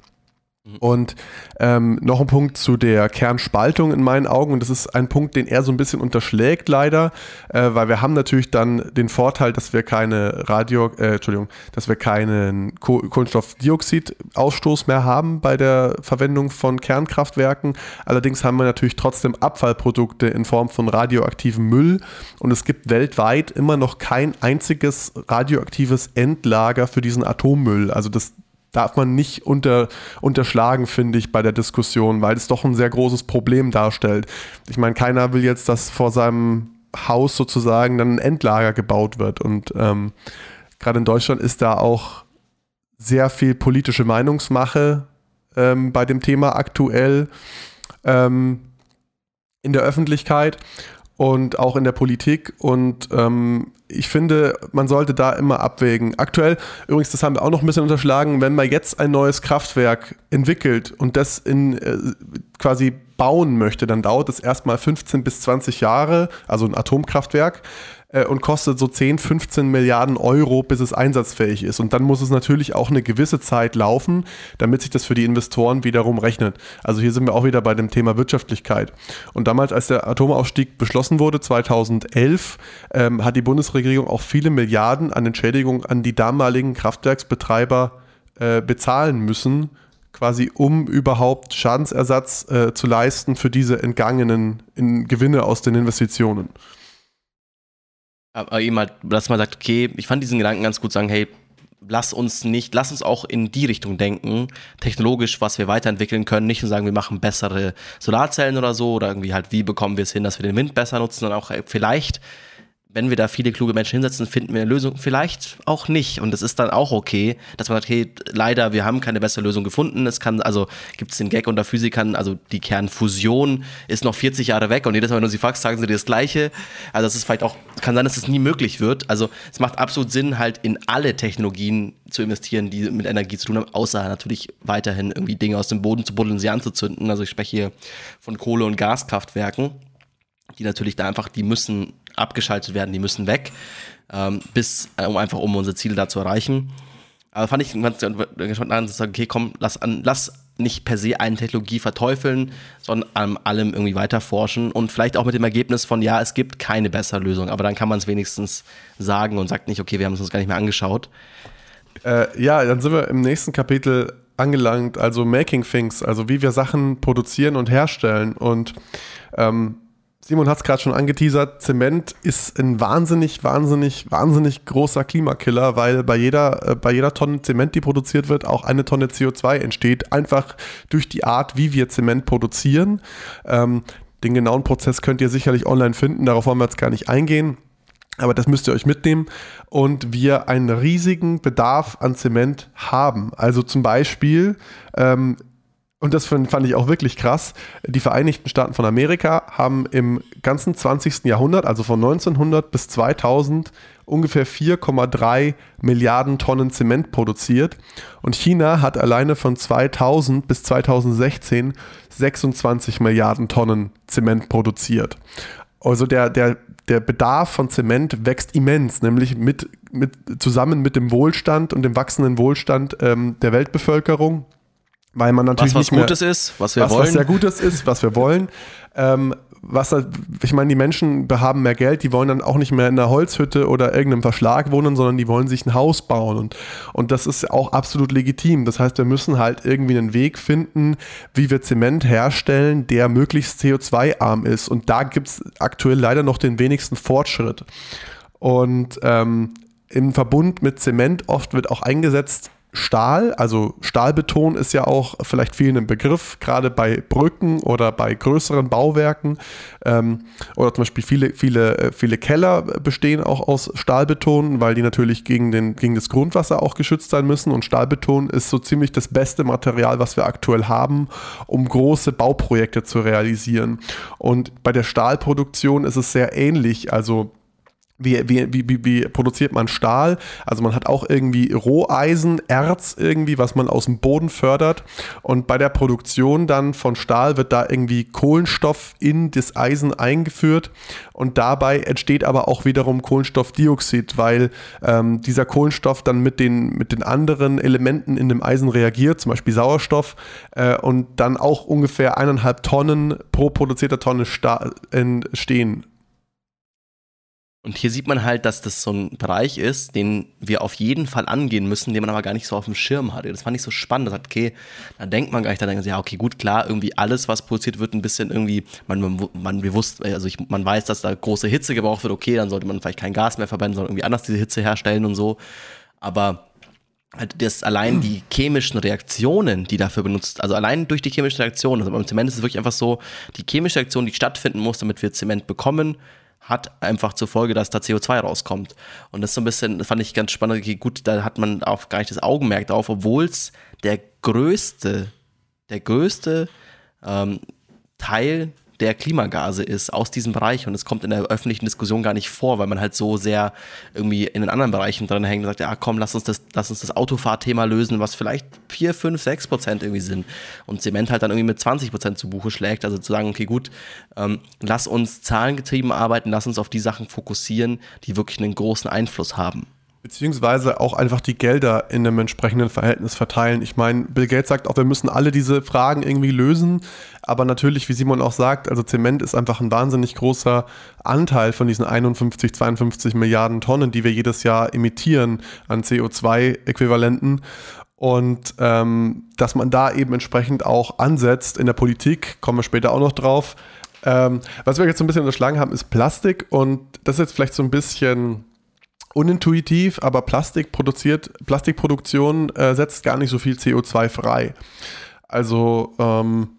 S1: Mhm. Und ähm, noch ein Punkt zu der Kernspaltung in meinen Augen, und das ist ein Punkt, den er so ein bisschen unterschlägt leider, äh, weil wir haben natürlich dann den Vorteil, dass wir keine Radio, äh, Entschuldigung, dass wir keinen Ko Kohlenstoffdioxidausstoß mehr haben bei der Verwendung von Kernkraftwerken. Allerdings haben wir natürlich trotzdem Abfallprodukte in Form von radioaktivem Müll und es gibt weltweit immer noch kein einziges radioaktives Endlager für diesen Atommüll. Also das darf man nicht unter, unterschlagen, finde ich, bei der Diskussion, weil es doch ein sehr großes Problem darstellt. Ich meine, keiner will jetzt, dass vor seinem Haus sozusagen dann ein Endlager gebaut wird. Und ähm, gerade in Deutschland ist da auch sehr viel politische Meinungsmache ähm, bei dem Thema aktuell ähm, in der Öffentlichkeit und auch in der Politik. Und ähm, ich finde, man sollte da immer abwägen. Aktuell, übrigens, das haben wir auch noch ein bisschen unterschlagen, wenn man jetzt ein neues Kraftwerk entwickelt und das in äh, quasi bauen möchte, dann dauert es erstmal 15 bis 20 Jahre, also ein Atomkraftwerk äh, und kostet so 10, 15 Milliarden Euro, bis es einsatzfähig ist. Und dann muss es natürlich auch eine gewisse Zeit laufen, damit sich das für die Investoren wiederum rechnet. Also hier sind wir auch wieder bei dem Thema Wirtschaftlichkeit. Und damals, als der Atomausstieg beschlossen wurde, 2011, ähm, hat die Bundesregierung auch viele Milliarden an Entschädigung an die damaligen Kraftwerksbetreiber äh, bezahlen müssen, quasi um überhaupt Schadensersatz äh, zu leisten für diese entgangenen in Gewinne aus den Investitionen.
S2: Aber eben halt, dass man sagt, okay, ich fand diesen Gedanken ganz gut, sagen, hey, lass uns nicht, lass uns auch in die Richtung denken, technologisch, was wir weiterentwickeln können, nicht nur sagen, wir machen bessere Solarzellen oder so, oder irgendwie halt, wie bekommen wir es hin, dass wir den Wind besser nutzen, sondern auch vielleicht wenn wir da viele kluge Menschen hinsetzen, finden wir eine Lösung. Vielleicht auch nicht. Und das ist dann auch okay, dass man sagt, hey, leider, wir haben keine bessere Lösung gefunden. Es kann, also gibt es den Gag unter Physikern, also die Kernfusion ist noch 40 Jahre weg und jedes Mal, wenn du sie fragst, sagen sie dir das Gleiche. Also es ist vielleicht auch, kann sein, dass es nie möglich wird. Also es macht absolut Sinn, halt in alle Technologien zu investieren, die mit Energie zu tun haben, außer natürlich weiterhin irgendwie Dinge aus dem Boden zu buddeln, sie anzuzünden. Also ich spreche hier von Kohle- und Gaskraftwerken die natürlich da einfach, die müssen abgeschaltet werden, die müssen weg, ähm, bis, äh, um einfach um unsere Ziele da zu erreichen. Aber fand ich ganz gespannt an, zu sagen, okay, komm, lass, an, lass nicht per se eine Technologie verteufeln, sondern an allem irgendwie weiter forschen und vielleicht auch mit dem Ergebnis von, ja, es gibt keine bessere Lösung, aber dann kann man es wenigstens sagen und sagt nicht, okay, wir haben es uns gar nicht mehr angeschaut.
S1: Äh, ja, dann sind wir im nächsten Kapitel angelangt, also Making Things, also wie wir Sachen produzieren und herstellen und ähm, Simon hat es gerade schon angeteasert, Zement ist ein wahnsinnig, wahnsinnig, wahnsinnig großer Klimakiller, weil bei jeder, äh, bei jeder Tonne Zement, die produziert wird, auch eine Tonne CO2 entsteht, einfach durch die Art, wie wir Zement produzieren. Ähm, den genauen Prozess könnt ihr sicherlich online finden, darauf wollen wir jetzt gar nicht eingehen. Aber das müsst ihr euch mitnehmen und wir einen riesigen Bedarf an Zement haben. Also zum Beispiel ähm, und das fand, ich auch wirklich krass, die Vereinigten Staaten von Amerika haben im ganzen 20. Jahrhundert, also von 1900 bis 2000, ungefähr 4,3 Milliarden Tonnen Zement produziert. Und China hat alleine von 2000 bis 2016 26 Milliarden Tonnen Zement produziert. Also der, der, der Bedarf von Zement wächst immens, nämlich mit, mit, zusammen mit dem Wohlstand und dem wachsenden Wohlstand ähm, der Weltbevölkerung weil man natürlich
S2: was, was
S1: nicht mehr,
S2: Gutes ist, was wir
S1: was,
S2: wollen.
S1: Was sehr Gutes ist, was wir wollen. Ähm, was, ich meine, die Menschen haben mehr Geld, die wollen dann auch nicht mehr in einer Holzhütte oder irgendeinem Verschlag wohnen, sondern die wollen sich ein Haus bauen. Und, und das ist auch absolut legitim. Das heißt, wir müssen halt irgendwie einen Weg finden, wie wir Zement herstellen, der möglichst CO2-arm ist. Und da gibt es aktuell leider noch den wenigsten Fortschritt. Und ähm, im Verbund mit Zement oft wird auch eingesetzt Stahl, also Stahlbeton ist ja auch vielleicht vielen ein Begriff, gerade bei Brücken oder bei größeren Bauwerken. Ähm, oder zum Beispiel viele, viele, äh, viele Keller bestehen auch aus Stahlbeton, weil die natürlich gegen, den, gegen das Grundwasser auch geschützt sein müssen. Und Stahlbeton ist so ziemlich das beste Material, was wir aktuell haben, um große Bauprojekte zu realisieren. Und bei der Stahlproduktion ist es sehr ähnlich. Also wie, wie, wie, wie produziert man Stahl? Also man hat auch irgendwie Roheisen, Erz irgendwie, was man aus dem Boden fördert. Und bei der Produktion dann von Stahl wird da irgendwie Kohlenstoff in das Eisen eingeführt. Und dabei entsteht aber auch wiederum Kohlenstoffdioxid, weil ähm, dieser Kohlenstoff dann mit den, mit den anderen Elementen in dem Eisen reagiert, zum Beispiel Sauerstoff, äh, und dann auch ungefähr eineinhalb Tonnen pro produzierter Tonne entstehen.
S2: Und hier sieht man halt, dass das so ein Bereich ist, den wir auf jeden Fall angehen müssen, den man aber gar nicht so auf dem Schirm hatte. Das fand ich so spannend. Das hat, okay, da denkt man gar nicht, da denkt man, ja, okay, gut, klar, irgendwie alles, was produziert wird, ein bisschen irgendwie, man, man, bewusst, also ich, man weiß, dass da große Hitze gebraucht wird, okay, dann sollte man vielleicht kein Gas mehr verwenden, sondern irgendwie anders diese Hitze herstellen und so. Aber halt das allein die chemischen Reaktionen, die dafür benutzt, also allein durch die chemischen Reaktionen, also beim Zement ist es wirklich einfach so, die chemische Reaktion, die stattfinden muss, damit wir Zement bekommen, hat einfach zur Folge, dass da CO2 rauskommt. Und das ist so ein bisschen, fand ich ganz spannend. Okay, gut, da hat man auch gar nicht das Augenmerk drauf, obwohl es der größte, der größte ähm, Teil der Klimagase ist aus diesem Bereich und es kommt in der öffentlichen Diskussion gar nicht vor, weil man halt so sehr irgendwie in den anderen Bereichen dran hängt und sagt, ja komm, lass uns das, lass uns das Autofahrthema lösen, was vielleicht 4, 5, 6 Prozent irgendwie sind und Zement halt dann irgendwie mit 20 Prozent zu Buche schlägt, also zu sagen, okay gut, ähm, lass uns zahlengetrieben arbeiten, lass uns auf die Sachen fokussieren, die wirklich einen großen Einfluss haben.
S1: Beziehungsweise auch einfach die Gelder in einem entsprechenden Verhältnis verteilen. Ich meine, Bill Gates sagt auch, wir müssen alle diese Fragen irgendwie lösen. Aber natürlich, wie Simon auch sagt, also Zement ist einfach ein wahnsinnig großer Anteil von diesen 51, 52 Milliarden Tonnen, die wir jedes Jahr emittieren an CO2-Äquivalenten. Und ähm, dass man da eben entsprechend auch ansetzt in der Politik, kommen wir später auch noch drauf. Ähm, was wir jetzt so ein bisschen unterschlagen haben, ist Plastik. Und das ist jetzt vielleicht so ein bisschen unintuitiv, aber Plastik produziert, Plastikproduktion äh, setzt gar nicht so viel CO2 frei. Also ähm,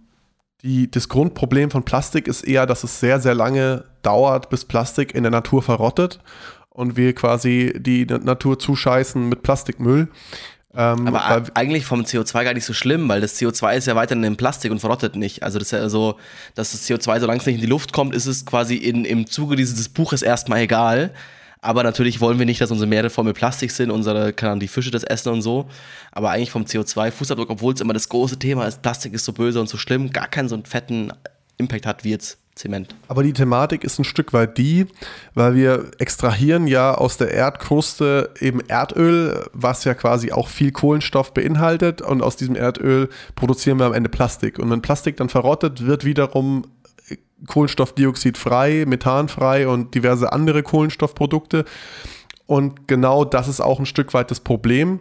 S1: die, das Grundproblem von Plastik ist eher, dass es sehr, sehr lange dauert, bis Plastik in der Natur verrottet und wir quasi die Natur zuscheißen mit Plastikmüll.
S2: Ähm, aber eigentlich vom CO2 gar nicht so schlimm, weil das CO2 ist ja weiterhin im Plastik und verrottet nicht. Also das ist ja so, dass das CO2, solange es nicht in die Luft kommt, ist es quasi in, im Zuge dieses Buches erstmal egal. Aber natürlich wollen wir nicht, dass unsere Meere voll mit Plastik sind, unsere, kann die Fische das essen und so. Aber eigentlich vom CO2-Fußabdruck, obwohl es immer das große Thema ist, Plastik ist so böse und so schlimm, gar keinen so einen fetten Impact hat wie jetzt Zement.
S1: Aber die Thematik ist ein Stück weit die, weil wir extrahieren ja aus der Erdkruste eben Erdöl, was ja quasi auch viel Kohlenstoff beinhaltet und aus diesem Erdöl produzieren wir am Ende Plastik. Und wenn Plastik dann verrottet, wird wiederum Kohlenstoffdioxid frei, Methan frei und diverse andere Kohlenstoffprodukte. Und genau das ist auch ein Stück weit das Problem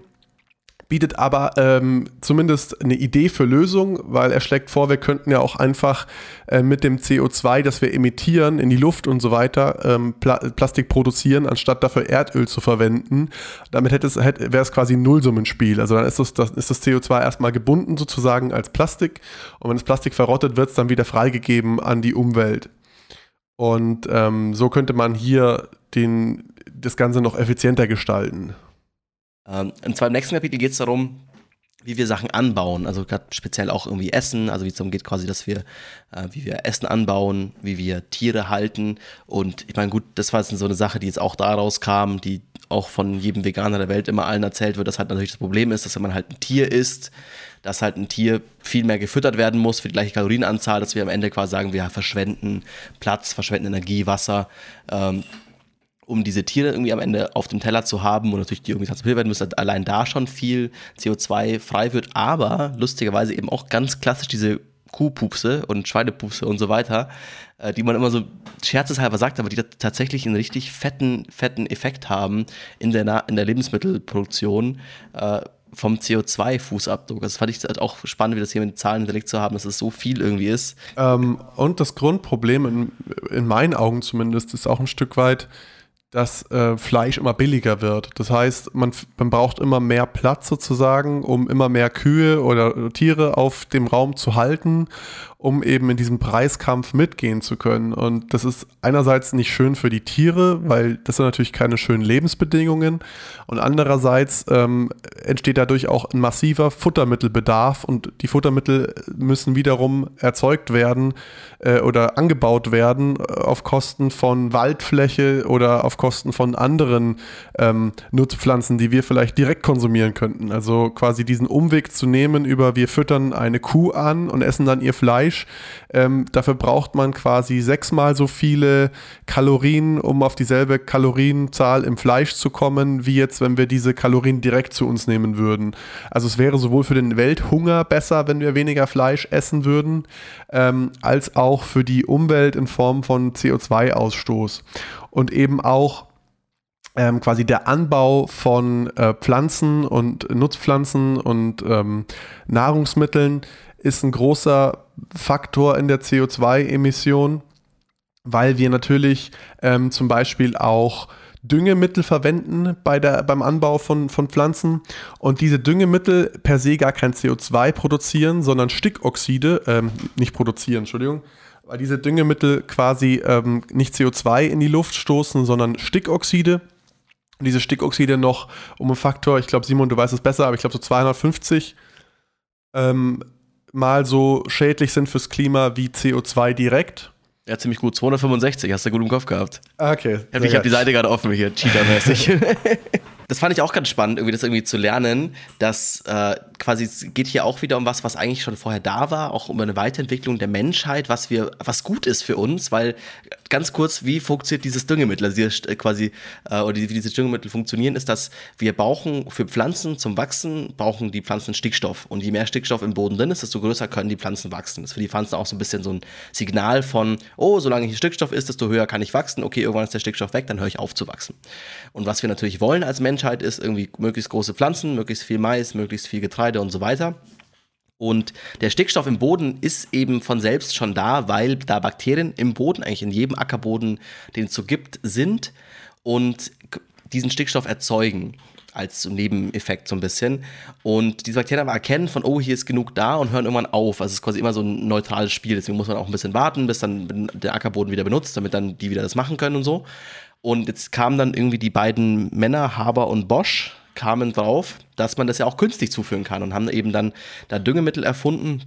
S1: bietet aber ähm, zumindest eine Idee für Lösung, weil er schlägt vor, wir könnten ja auch einfach äh, mit dem CO2, das wir emittieren in die Luft und so weiter, ähm, Pla Plastik produzieren, anstatt dafür Erdöl zu verwenden. Damit hätte es, hätte, wäre es quasi ein Nullsummenspiel. Also dann ist das, das, ist das CO2 erstmal gebunden sozusagen als Plastik und wenn das Plastik verrottet, wird es dann wieder freigegeben an die Umwelt. Und ähm, so könnte man hier den, das Ganze noch effizienter gestalten.
S2: Ähm, und zwar im nächsten Kapitel geht es darum, wie wir Sachen anbauen, also gerade speziell auch irgendwie Essen, also wie es darum geht quasi, dass wir, äh, wie wir Essen anbauen, wie wir Tiere halten. Und ich meine gut, das war jetzt so eine Sache, die jetzt auch daraus kam, die auch von jedem Veganer der Welt immer allen erzählt wird, dass halt natürlich das Problem ist, dass wenn man halt ein Tier isst, dass halt ein Tier viel mehr gefüttert werden muss für die gleiche Kalorienanzahl, dass wir am Ende quasi sagen, wir verschwenden Platz, verschwenden Energie, Wasser, ähm, um diese Tiere irgendwie am Ende auf dem Teller zu haben und natürlich die irgendwie transportiert werden müssen, allein da schon viel CO2 frei wird, aber lustigerweise eben auch ganz klassisch diese Kuhpupse und Schweinepupse und so weiter, äh, die man immer so scherzeshalber sagt, aber die tatsächlich einen richtig fetten, fetten Effekt haben in der, in der Lebensmittelproduktion äh, vom CO2-Fußabdruck. Das fand ich halt auch spannend, wie das hier mit Zahlen hinterlegt zu haben, dass es so viel irgendwie ist.
S1: Ähm, und das Grundproblem, in, in meinen Augen zumindest, ist auch ein Stück weit, dass äh, Fleisch immer billiger wird. Das heißt, man, man braucht immer mehr Platz sozusagen, um immer mehr Kühe oder Tiere auf dem Raum zu halten um eben in diesem Preiskampf mitgehen zu können. Und das ist einerseits nicht schön für die Tiere, weil das sind natürlich keine schönen Lebensbedingungen. Und andererseits ähm, entsteht dadurch auch ein massiver Futtermittelbedarf und die Futtermittel müssen wiederum erzeugt werden äh, oder angebaut werden äh, auf Kosten von Waldfläche oder auf Kosten von anderen ähm, Nutzpflanzen, die wir vielleicht direkt konsumieren könnten. Also quasi diesen Umweg zu nehmen über wir füttern eine Kuh an und essen dann ihr Fleisch Fleisch. Ähm, dafür braucht man quasi sechsmal so viele Kalorien, um auf dieselbe Kalorienzahl im Fleisch zu kommen, wie jetzt, wenn wir diese Kalorien direkt zu uns nehmen würden. Also es wäre sowohl für den Welthunger besser, wenn wir weniger Fleisch essen würden, ähm, als auch für die Umwelt in Form von CO2-Ausstoß. Und eben auch ähm, quasi der Anbau von äh, Pflanzen und Nutzpflanzen und ähm, Nahrungsmitteln ist ein großer Faktor in der CO2-Emission, weil wir natürlich ähm, zum Beispiel auch Düngemittel verwenden bei der, beim Anbau von, von Pflanzen und diese Düngemittel per se gar kein CO2 produzieren, sondern Stickoxide, ähm, nicht produzieren, Entschuldigung, weil diese Düngemittel quasi ähm, nicht CO2 in die Luft stoßen, sondern Stickoxide. Und diese Stickoxide noch um einen Faktor, ich glaube, Simon, du weißt es besser, aber ich glaube so 250 ähm, mal so schädlich sind fürs Klima wie CO2 direkt.
S2: Ja, ziemlich gut. 265, hast du gut im Kopf gehabt.
S1: Okay.
S2: Ich habe die Seite gerade offen hier, Cheater-mäßig. das fand ich auch ganz spannend, irgendwie das irgendwie zu lernen, dass äh, quasi es geht hier auch wieder um was, was eigentlich schon vorher da war, auch um eine Weiterentwicklung der Menschheit, was wir, was gut ist für uns, weil ganz kurz, wie funktioniert dieses Düngemittel, also dieses, äh, quasi, äh, oder wie diese Düngemittel funktionieren, ist, dass wir brauchen für Pflanzen zum Wachsen, brauchen die Pflanzen Stickstoff. Und je mehr Stickstoff im Boden drin ist, desto größer können die Pflanzen wachsen. Das ist für die Pflanzen auch so ein bisschen so ein Signal von, oh, solange hier Stickstoff ist, desto höher kann ich wachsen. Okay, irgendwann ist der Stickstoff weg, dann höre ich auf zu wachsen. Und was wir natürlich wollen als Mensch Menschheit ist irgendwie möglichst große Pflanzen, möglichst viel Mais, möglichst viel Getreide und so weiter. Und der Stickstoff im Boden ist eben von selbst schon da, weil da Bakterien im Boden, eigentlich in jedem Ackerboden, den es so gibt, sind und diesen Stickstoff erzeugen. als Nebeneffekt so ein bisschen. Und diese Bakterien aber erkennen von, oh, hier ist genug da und hören irgendwann auf. Also es ist quasi immer so ein neutrales Spiel. Deswegen muss man auch ein bisschen warten, bis dann der Ackerboden wieder benutzt, damit dann die wieder das machen können und so. Und jetzt kamen dann irgendwie die beiden Männer, Haber und Bosch, kamen drauf, dass man das ja auch künstlich zuführen kann und haben eben dann da Düngemittel erfunden,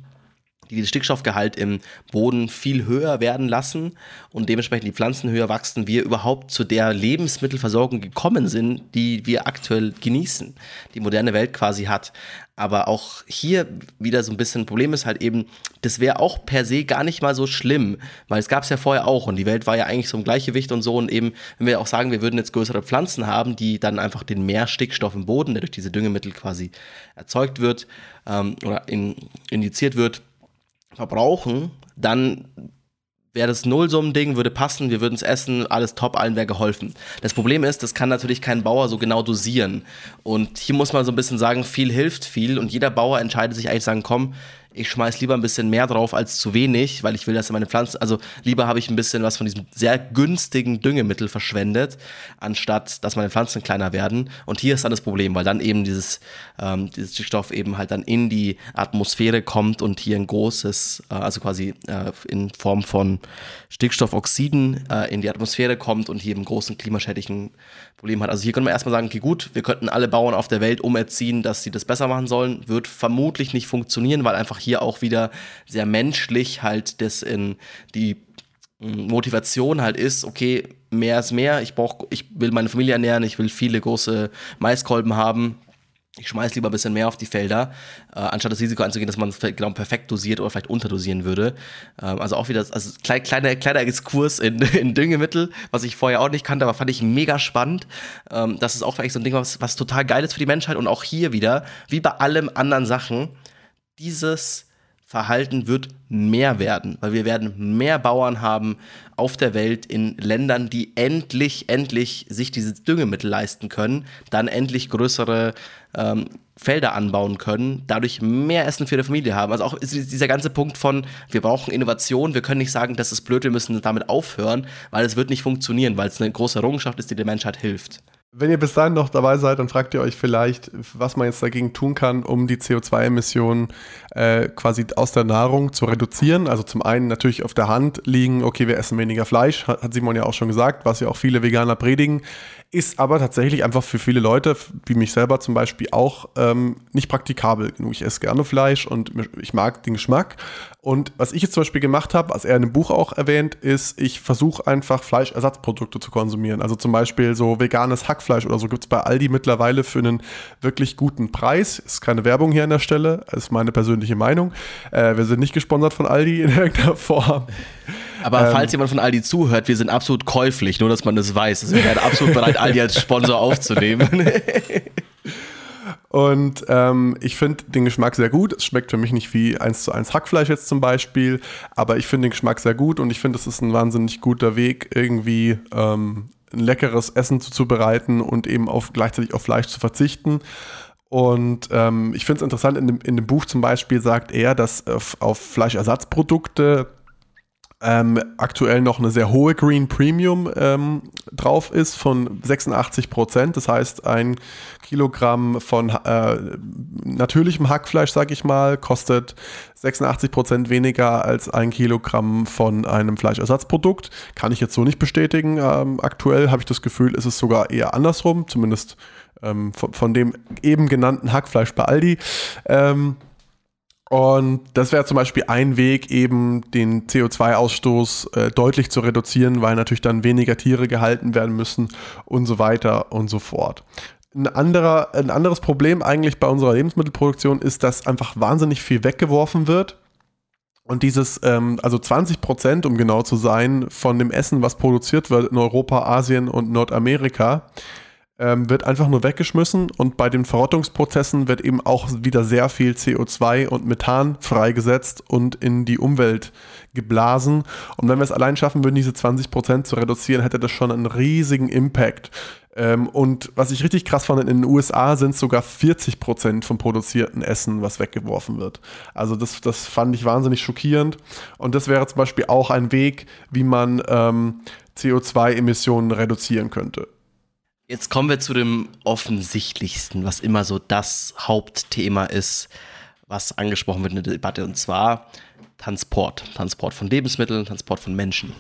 S2: die den Stickstoffgehalt im Boden viel höher werden lassen und dementsprechend die Pflanzen höher wachsen, wir überhaupt zu der Lebensmittelversorgung gekommen sind, die wir aktuell genießen, die moderne Welt quasi hat. Aber auch hier wieder so ein bisschen ein Problem ist halt eben, das wäre auch per se gar nicht mal so schlimm, weil es gab es ja vorher auch und die Welt war ja eigentlich so im Gleichgewicht und so und eben, wenn wir auch sagen, wir würden jetzt größere Pflanzen haben, die dann einfach den mehr Stickstoff im Boden, der durch diese Düngemittel quasi erzeugt wird ähm, oder in, injiziert wird, verbrauchen, dann wäre das Nullsummen-Ding, würde passen, wir würden es essen, alles top, allen wäre geholfen. Das Problem ist, das kann natürlich kein Bauer so genau dosieren. Und hier muss man so ein bisschen sagen, viel hilft viel und jeder Bauer entscheidet sich eigentlich sagen, komm, ich schmeiß lieber ein bisschen mehr drauf als zu wenig, weil ich will, dass meine Pflanzen, also lieber habe ich ein bisschen was von diesem sehr günstigen Düngemittel verschwendet, anstatt dass meine Pflanzen kleiner werden. Und hier ist dann das Problem, weil dann eben dieses, ähm, dieses Stickstoff eben halt dann in die Atmosphäre kommt und hier ein großes, äh, also quasi äh, in Form von Stickstoffoxiden äh, in die Atmosphäre kommt und hier einen großen klimaschädlichen Problem hat. Also hier können wir erstmal sagen, okay, gut, wir könnten alle Bauern auf der Welt umerziehen, dass sie das besser machen sollen. Wird vermutlich nicht funktionieren, weil einfach hier auch wieder sehr menschlich halt das in die hm, Motivation halt ist, okay, mehr ist mehr, ich brauch, ich will meine Familie ernähren, ich will viele große Maiskolben haben ich schmeiß lieber ein bisschen mehr auf die Felder, äh, anstatt das Risiko anzugehen, dass man es genau perfekt dosiert oder vielleicht unterdosieren würde. Ähm, also auch wieder, also klein, kleiner, kleiner Exkurs in, in Düngemittel, was ich vorher auch nicht kannte, aber fand ich mega spannend. Ähm, das ist auch vielleicht so ein Ding, was, was total geil ist für die Menschheit und auch hier wieder, wie bei allem anderen Sachen, dieses Verhalten wird mehr werden, weil wir werden mehr Bauern haben auf der Welt in Ländern, die endlich, endlich sich diese Düngemittel leisten können, dann endlich größere ähm, Felder anbauen können, dadurch mehr Essen für die Familie haben. Also auch dieser ganze Punkt von, wir brauchen Innovation, wir können nicht sagen, das ist blöd, wir müssen damit aufhören, weil es wird nicht funktionieren, weil es eine große Errungenschaft ist, die der Menschheit hilft.
S1: Wenn ihr bis dahin noch dabei seid, dann fragt ihr euch vielleicht, was man jetzt dagegen tun kann, um die CO2-Emissionen äh, quasi aus der Nahrung zu reduzieren. Also zum einen natürlich auf der Hand liegen, okay, wir essen weniger Fleisch, hat Simon ja auch schon gesagt, was ja auch viele Veganer predigen ist aber tatsächlich einfach für viele Leute, wie mich selber zum Beispiel auch, ähm, nicht praktikabel genug. Ich esse gerne Fleisch und ich mag den Geschmack. Und was ich jetzt zum Beispiel gemacht habe, was er in dem Buch auch erwähnt, ist, ich versuche einfach Fleischersatzprodukte zu konsumieren. Also zum Beispiel so veganes Hackfleisch oder so gibt es bei Aldi mittlerweile für einen wirklich guten Preis. Ist keine Werbung hier an der Stelle, ist meine persönliche Meinung. Äh, wir sind nicht gesponsert von Aldi in irgendeiner Form.
S2: Aber ähm, falls jemand von Aldi zuhört, wir sind absolut käuflich, nur dass man das weiß. Also wir wären absolut bereit, Aldi als Sponsor aufzunehmen.
S1: Und ähm, ich finde den Geschmack sehr gut. Es schmeckt für mich nicht wie 1 zu 1 Hackfleisch jetzt zum Beispiel, aber ich finde den Geschmack sehr gut und ich finde, es ist ein wahnsinnig guter Weg, irgendwie ähm, ein leckeres Essen zuzubereiten und eben auf, gleichzeitig auf Fleisch zu verzichten. Und ähm, ich finde es interessant, in dem, in dem Buch zum Beispiel sagt er, dass auf, auf Fleischersatzprodukte ähm, aktuell noch eine sehr hohe Green Premium ähm, drauf ist von 86 Prozent. Das heißt, ein Kilogramm von äh, natürlichem Hackfleisch, sag ich mal, kostet 86 Prozent weniger als ein Kilogramm von einem Fleischersatzprodukt. Kann ich jetzt so nicht bestätigen. Ähm, aktuell habe ich das Gefühl, ist es sogar eher andersrum, zumindest ähm, von, von, dem eben genannten Hackfleisch bei Aldi. Und das wäre zum Beispiel ein Weg, eben den CO2-Ausstoß äh, deutlich zu reduzieren, weil natürlich dann weniger Tiere gehalten werden müssen und so weiter und so fort. Ein, anderer, ein anderes Problem eigentlich bei unserer Lebensmittelproduktion ist, dass einfach wahnsinnig viel weggeworfen wird. Und dieses, ähm, also 20 Prozent, um genau zu sein, von dem Essen, was produziert wird in Europa, Asien und Nordamerika, ähm, wird einfach nur weggeschmissen und bei den Verrottungsprozessen wird eben auch wieder sehr viel CO2 und Methan freigesetzt und in die Umwelt geblasen. Und wenn wir es allein schaffen würden, diese 20% zu reduzieren, hätte das schon einen riesigen Impact. Ähm, und was ich richtig krass fand, in den USA sind sogar 40% vom produzierten Essen, was weggeworfen wird. Also das, das fand ich wahnsinnig schockierend. Und das wäre zum Beispiel auch ein Weg, wie man ähm, CO2-Emissionen reduzieren könnte.
S2: Jetzt kommen wir zu dem offensichtlichsten, was immer so das Hauptthema ist, was angesprochen wird in der Debatte, und zwar Transport. Transport von Lebensmitteln, Transport von Menschen.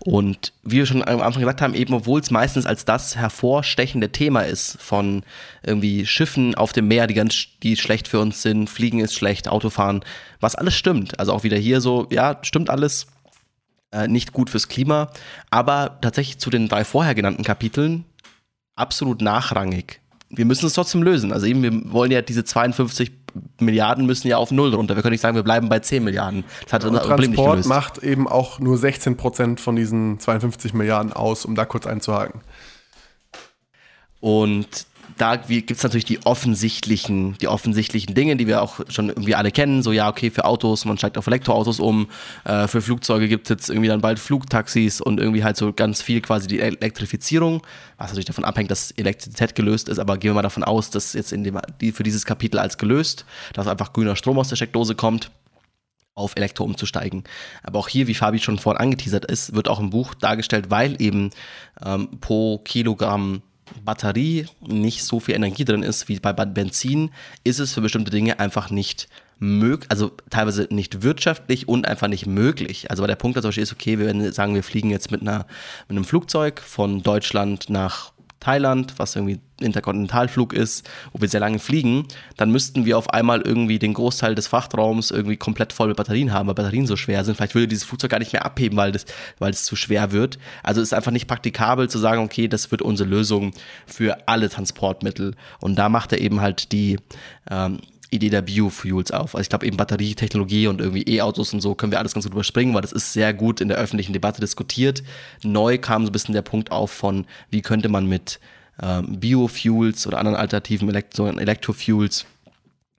S2: Und wie wir schon am Anfang gesagt haben, eben obwohl es meistens als das hervorstechende Thema ist von irgendwie Schiffen auf dem Meer, die ganz die schlecht für uns sind, Fliegen ist schlecht, Autofahren, was alles stimmt. Also auch wieder hier so, ja, stimmt alles, äh, nicht gut fürs Klima, aber tatsächlich zu den drei vorher genannten Kapiteln absolut nachrangig. Wir müssen es trotzdem lösen. Also eben, wir wollen ja diese 52 Milliarden müssen ja auf Null runter. Wir können nicht sagen, wir bleiben bei 10 Milliarden.
S1: Das hat unser Problem nicht gelöst. macht eben auch nur 16 Prozent von diesen 52 Milliarden aus, um da kurz einzuhaken.
S2: Und da gibt es natürlich die offensichtlichen, die offensichtlichen Dinge, die wir auch schon irgendwie alle kennen. So, ja, okay, für Autos, man steigt auf Elektroautos um. Äh, für Flugzeuge gibt es jetzt irgendwie dann bald Flugtaxis und irgendwie halt so ganz viel quasi die Elektrifizierung, was natürlich davon abhängt, dass Elektrizität gelöst ist. Aber gehen wir mal davon aus, dass jetzt in dem, die, für dieses Kapitel als gelöst, dass einfach grüner Strom aus der Steckdose kommt auf Elektro umzusteigen. Aber auch hier, wie Fabi schon vorhin angeteasert ist, wird auch im Buch dargestellt, weil eben ähm, pro Kilogramm Batterie nicht so viel Energie drin ist wie bei Benzin, ist es für bestimmte Dinge einfach nicht möglich, also teilweise nicht wirtschaftlich und einfach nicht möglich. Also bei der Punkt zum Beispiel ist, okay, wir werden sagen, wir fliegen jetzt mit, einer, mit einem Flugzeug von Deutschland nach Thailand, was irgendwie Interkontinentalflug ist, wo wir sehr lange fliegen, dann müssten wir auf einmal irgendwie den Großteil des Frachtraums irgendwie komplett voll mit Batterien haben, weil Batterien so schwer sind. Vielleicht würde dieses Flugzeug gar nicht mehr abheben, weil, das, weil es zu schwer wird. Also ist einfach nicht praktikabel zu sagen, okay, das wird unsere Lösung für alle Transportmittel. Und da macht er eben halt die ähm, Idee der Biofuels auf. Also ich glaube eben Batterietechnologie und irgendwie E-Autos und so können wir alles ganz gut überspringen, weil das ist sehr gut in der öffentlichen Debatte diskutiert. Neu kam so ein bisschen der Punkt auf von, wie könnte man mit ähm, Biofuels oder anderen alternativen Elektro Elektrofuels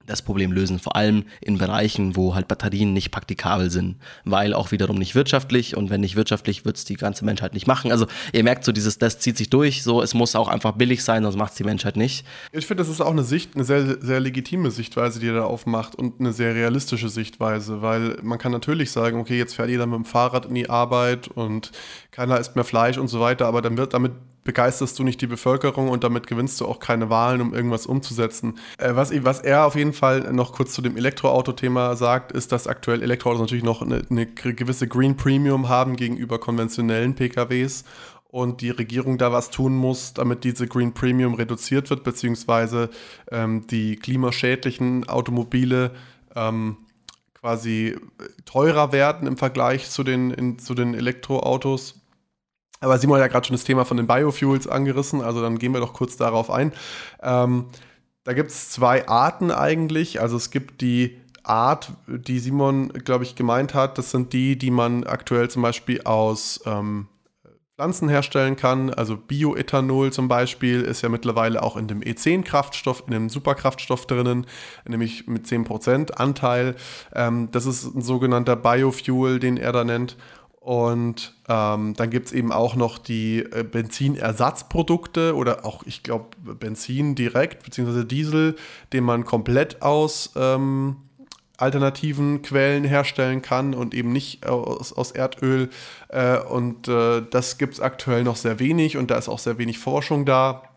S2: das Problem lösen, vor allem in Bereichen, wo halt Batterien nicht praktikabel sind, weil auch wiederum nicht wirtschaftlich und wenn nicht wirtschaftlich, wird es die ganze Menschheit nicht machen. Also ihr merkt so, dieses, das zieht sich durch, so es muss auch einfach billig sein, sonst macht es die Menschheit nicht.
S1: Ich finde, das ist auch eine Sicht, eine sehr, sehr legitime Sichtweise, die er da aufmacht und eine sehr realistische Sichtweise, weil man kann natürlich sagen, okay, jetzt fährt jeder mit dem Fahrrad in die Arbeit und keiner isst mehr Fleisch und so weiter, aber dann wird damit begeisterst du nicht die Bevölkerung und damit gewinnst du auch keine Wahlen, um irgendwas umzusetzen. Äh, was, was er auf jeden Fall noch kurz zu dem Elektroauto-Thema sagt, ist, dass aktuell Elektroautos natürlich noch eine, eine gewisse Green Premium haben gegenüber konventionellen PKWs und die Regierung da was tun muss, damit diese Green Premium reduziert wird, beziehungsweise ähm, die klimaschädlichen Automobile ähm, quasi teurer werden im Vergleich zu den, in, zu den Elektroautos. Aber Simon hat ja gerade schon das Thema von den Biofuels angerissen, also dann gehen wir doch kurz darauf ein. Ähm, da gibt es zwei Arten eigentlich. Also es gibt die Art, die Simon, glaube ich, gemeint hat. Das sind die, die man aktuell zum Beispiel aus ähm, Pflanzen herstellen kann. Also Bioethanol zum Beispiel ist ja mittlerweile auch in dem E10-Kraftstoff, in dem Superkraftstoff drinnen, nämlich mit 10% Anteil. Ähm, das ist ein sogenannter Biofuel, den er da nennt. Und ähm, dann gibt es eben auch noch die äh, Benzinersatzprodukte oder auch, ich glaube, Benzin direkt, beziehungsweise Diesel, den man komplett aus ähm, alternativen Quellen herstellen kann und eben nicht aus, aus Erdöl. Äh, und äh, das gibt es aktuell noch sehr wenig und da ist auch sehr wenig Forschung da.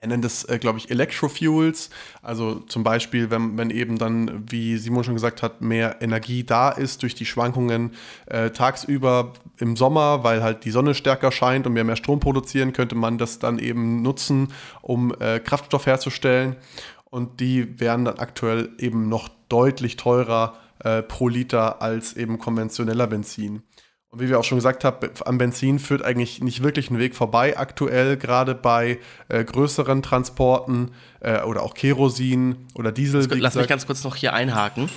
S1: Er nennt es, äh, glaube ich, Electrofuels. Also zum Beispiel, wenn, wenn eben dann, wie Simon schon gesagt hat, mehr Energie da ist durch die Schwankungen äh, tagsüber im Sommer, weil halt die Sonne stärker scheint und wir mehr Strom produzieren, könnte man das dann eben nutzen, um äh, Kraftstoff herzustellen. Und die wären dann aktuell eben noch deutlich teurer äh, pro Liter als eben konventioneller Benzin. Und wie wir auch schon gesagt haben, am Benzin führt eigentlich nicht wirklich ein Weg vorbei aktuell, gerade bei äh, größeren Transporten äh, oder auch Kerosin oder Diesel.
S2: Lass gesagt. mich ganz kurz noch hier einhaken.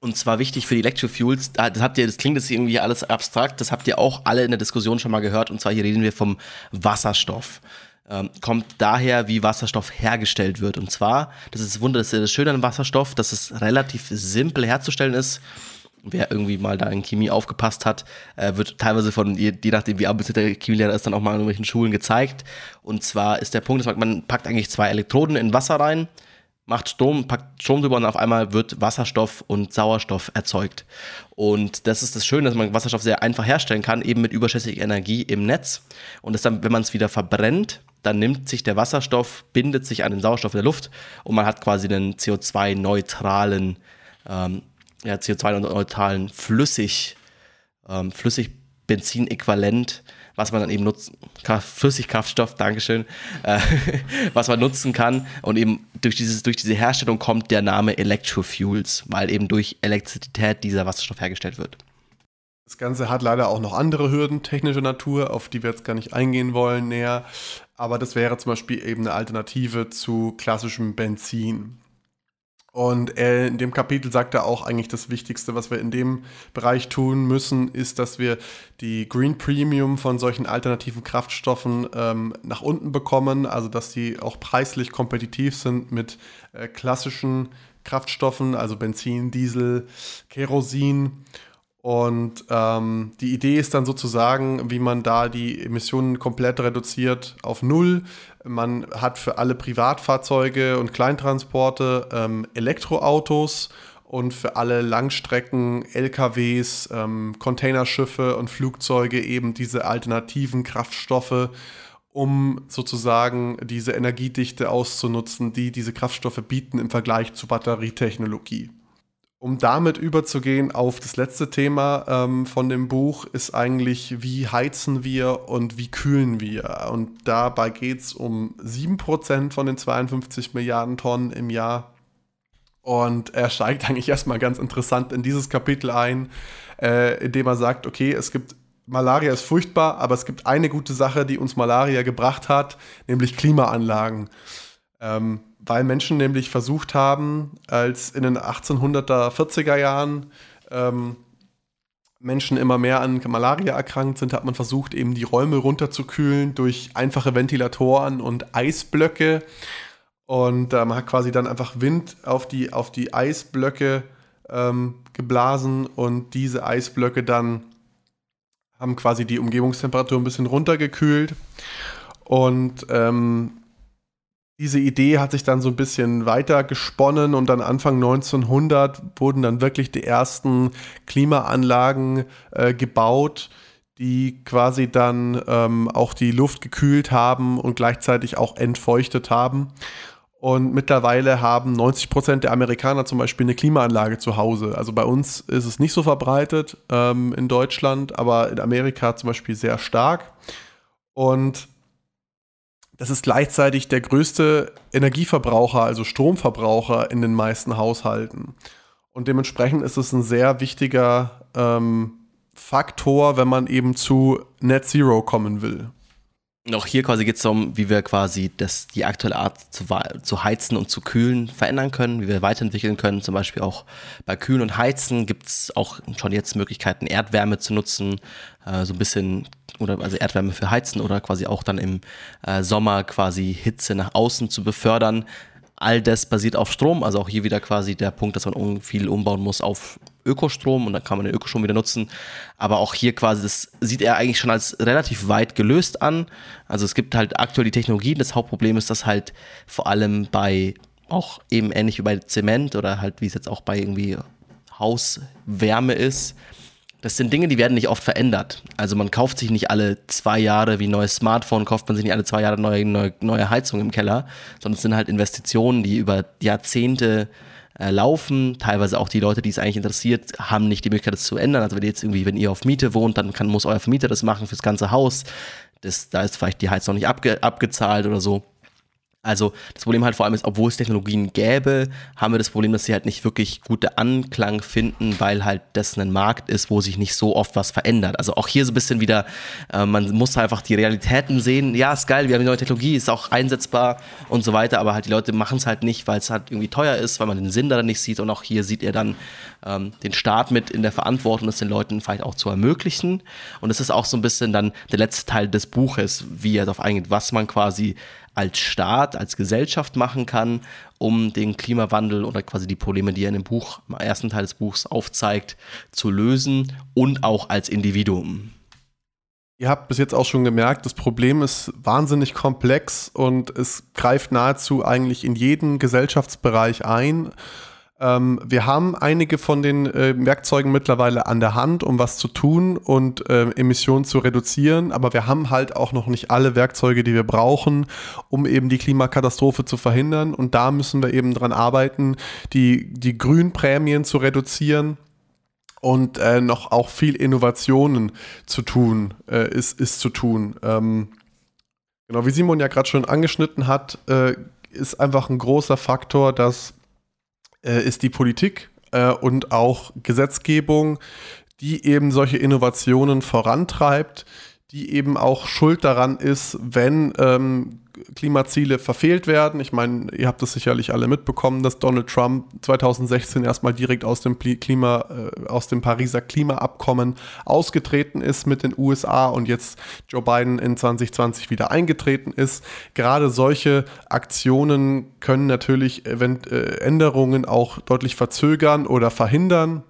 S2: Und zwar wichtig für die Electrofuels, das habt ihr, das klingt jetzt irgendwie alles abstrakt, das habt ihr auch alle in der Diskussion schon mal gehört. Und zwar hier reden wir vom Wasserstoff. Ähm, kommt daher, wie Wasserstoff hergestellt wird. Und zwar, das ist das Wunder, das ist das Schöne an Wasserstoff, dass es relativ simpel herzustellen ist wer irgendwie mal da in Chemie aufgepasst hat, äh, wird teilweise von, je, je nachdem wie ambitioniert der Chemielehrer ist, dann auch mal in irgendwelchen Schulen gezeigt. Und zwar ist der Punkt, dass man packt eigentlich zwei Elektroden in Wasser rein, macht Strom, packt Strom drüber und auf einmal wird Wasserstoff und Sauerstoff erzeugt. Und das ist das Schöne, dass man Wasserstoff sehr einfach herstellen kann, eben mit überschüssiger Energie im Netz. Und das dann, wenn man es wieder verbrennt, dann nimmt sich der Wasserstoff, bindet sich an den Sauerstoff in der Luft und man hat quasi einen CO2-neutralen, ähm, ja, CO2-neutralen Flüssig, ähm, Flüssigbenzinäquivalent, was man dann eben nutzen, Flüssigkraftstoff, Dankeschön, äh, was man nutzen kann. Und eben durch, dieses, durch diese Herstellung kommt der Name Electrofuels, weil eben durch Elektrizität dieser Wasserstoff hergestellt wird.
S1: Das Ganze hat leider auch noch andere Hürden technischer Natur, auf die wir jetzt gar nicht eingehen wollen näher. Aber das wäre zum Beispiel eben eine Alternative zu klassischem Benzin. Und er, in dem Kapitel sagt er auch eigentlich das Wichtigste, was wir in dem Bereich tun müssen, ist, dass wir die Green Premium von solchen alternativen Kraftstoffen ähm, nach unten bekommen, also dass die auch preislich kompetitiv sind mit äh, klassischen Kraftstoffen, also Benzin, Diesel, Kerosin. Und ähm, die Idee ist dann sozusagen, wie man da die Emissionen komplett reduziert auf Null. Man hat für alle Privatfahrzeuge und Kleintransporte ähm, Elektroautos und für alle Langstrecken, LKWs, ähm, Containerschiffe und Flugzeuge eben diese alternativen Kraftstoffe, um sozusagen diese Energiedichte auszunutzen, die diese Kraftstoffe bieten im Vergleich zu Batterietechnologie. Um damit überzugehen auf das letzte Thema ähm, von dem Buch, ist eigentlich, wie heizen wir und wie kühlen wir. Und dabei geht es um 7% von den 52 Milliarden Tonnen im Jahr. Und er steigt eigentlich erstmal ganz interessant in dieses Kapitel ein, äh, indem er sagt, okay, es gibt Malaria ist furchtbar, aber es gibt eine gute Sache, die uns Malaria gebracht hat, nämlich Klimaanlagen. Ähm, weil Menschen nämlich versucht haben, als in den 1840er 40er Jahren ähm, Menschen immer mehr an Malaria erkrankt sind, hat man versucht, eben die Räume runterzukühlen durch einfache Ventilatoren und Eisblöcke. Und äh, man hat quasi dann einfach Wind auf die, auf die Eisblöcke ähm, geblasen und diese Eisblöcke dann haben quasi die Umgebungstemperatur ein bisschen runtergekühlt. Und ähm, diese Idee hat sich dann so ein bisschen weiter gesponnen und dann Anfang 1900 wurden dann wirklich die ersten Klimaanlagen äh, gebaut, die quasi dann ähm, auch die Luft gekühlt haben und gleichzeitig auch entfeuchtet haben. Und mittlerweile haben 90 Prozent der Amerikaner zum Beispiel eine Klimaanlage zu Hause. Also bei uns ist es nicht so verbreitet ähm, in Deutschland, aber in Amerika zum Beispiel sehr stark. Und das ist gleichzeitig der größte Energieverbraucher, also Stromverbraucher in den meisten Haushalten. Und dementsprechend ist es ein sehr wichtiger ähm, Faktor, wenn man eben zu Net Zero kommen will.
S2: Auch hier quasi geht es darum, wie wir quasi das, die aktuelle Art zu, zu, heizen und zu kühlen verändern können, wie wir weiterentwickeln können. Zum Beispiel auch bei Kühlen und Heizen gibt es auch schon jetzt Möglichkeiten, Erdwärme zu nutzen, äh, so ein bisschen, oder also Erdwärme für Heizen oder quasi auch dann im äh, Sommer quasi Hitze nach außen zu befördern. All das basiert auf Strom, also auch hier wieder quasi der Punkt, dass man viel umbauen muss auf Ökostrom und dann kann man den Ökostrom wieder nutzen. Aber auch hier quasi, das sieht er eigentlich schon als relativ weit gelöst an. Also es gibt halt aktuell die Technologien. Das Hauptproblem ist, dass halt vor allem bei auch eben ähnlich wie bei Zement oder halt wie es jetzt auch bei irgendwie Hauswärme ist, das sind Dinge, die werden nicht oft verändert. Also man kauft sich nicht alle zwei Jahre wie ein neues Smartphone, kauft man sich nicht alle zwei Jahre neue, neue, neue Heizung im Keller, sondern es sind halt Investitionen, die über Jahrzehnte äh, laufen. Teilweise auch die Leute, die es eigentlich interessiert, haben nicht die Möglichkeit, das zu ändern. Also wenn ihr jetzt irgendwie, wenn ihr auf Miete wohnt, dann kann, muss euer Vermieter das machen fürs ganze Haus. Das, da ist vielleicht die Heizung noch nicht abge, abgezahlt oder so. Also das Problem halt vor allem ist, obwohl es Technologien gäbe, haben wir das Problem, dass sie halt nicht wirklich gute Anklang finden, weil halt das ein Markt ist, wo sich nicht so oft was verändert. Also auch hier so ein bisschen wieder, äh, man muss einfach die Realitäten sehen. Ja, ist geil, wir haben die neue Technologie, ist auch einsetzbar und so weiter, aber halt die Leute machen es halt nicht, weil es halt irgendwie teuer ist, weil man den Sinn daran nicht sieht und auch hier sieht er dann ähm, den Staat mit in der Verantwortung, das den Leuten vielleicht auch zu ermöglichen. Und es ist auch so ein bisschen dann der letzte Teil des Buches, wie er darauf eingeht, was man quasi als Staat, als Gesellschaft machen kann, um den Klimawandel oder quasi die Probleme, die er in dem Buch, im ersten Teil des Buchs aufzeigt, zu lösen und auch als Individuum.
S1: Ihr habt bis jetzt auch schon gemerkt, das Problem ist wahnsinnig komplex und es greift nahezu eigentlich in jeden Gesellschaftsbereich ein. Ähm, wir haben einige von den äh, Werkzeugen mittlerweile an der Hand, um was zu tun und äh, Emissionen zu reduzieren, aber wir haben halt auch noch nicht alle Werkzeuge, die wir brauchen, um eben die Klimakatastrophe zu verhindern. Und da müssen wir eben dran arbeiten, die, die Grünprämien zu reduzieren und äh, noch auch viel Innovationen zu tun, äh, ist, ist zu tun. Ähm, genau, wie Simon ja gerade schon angeschnitten hat, äh, ist einfach ein großer Faktor, dass äh, ist die Politik äh, und auch Gesetzgebung, die eben solche Innovationen vorantreibt, die eben auch schuld daran ist, wenn ähm, Klimaziele verfehlt werden. Ich meine, ihr habt es sicherlich alle mitbekommen, dass Donald Trump 2016 erstmal direkt aus dem Klima, äh, aus dem Pariser Klimaabkommen ausgetreten ist mit den USA und jetzt Joe Biden in 2020 wieder eingetreten ist. Gerade solche Aktionen können natürlich Event äh, Änderungen auch deutlich verzögern oder verhindern.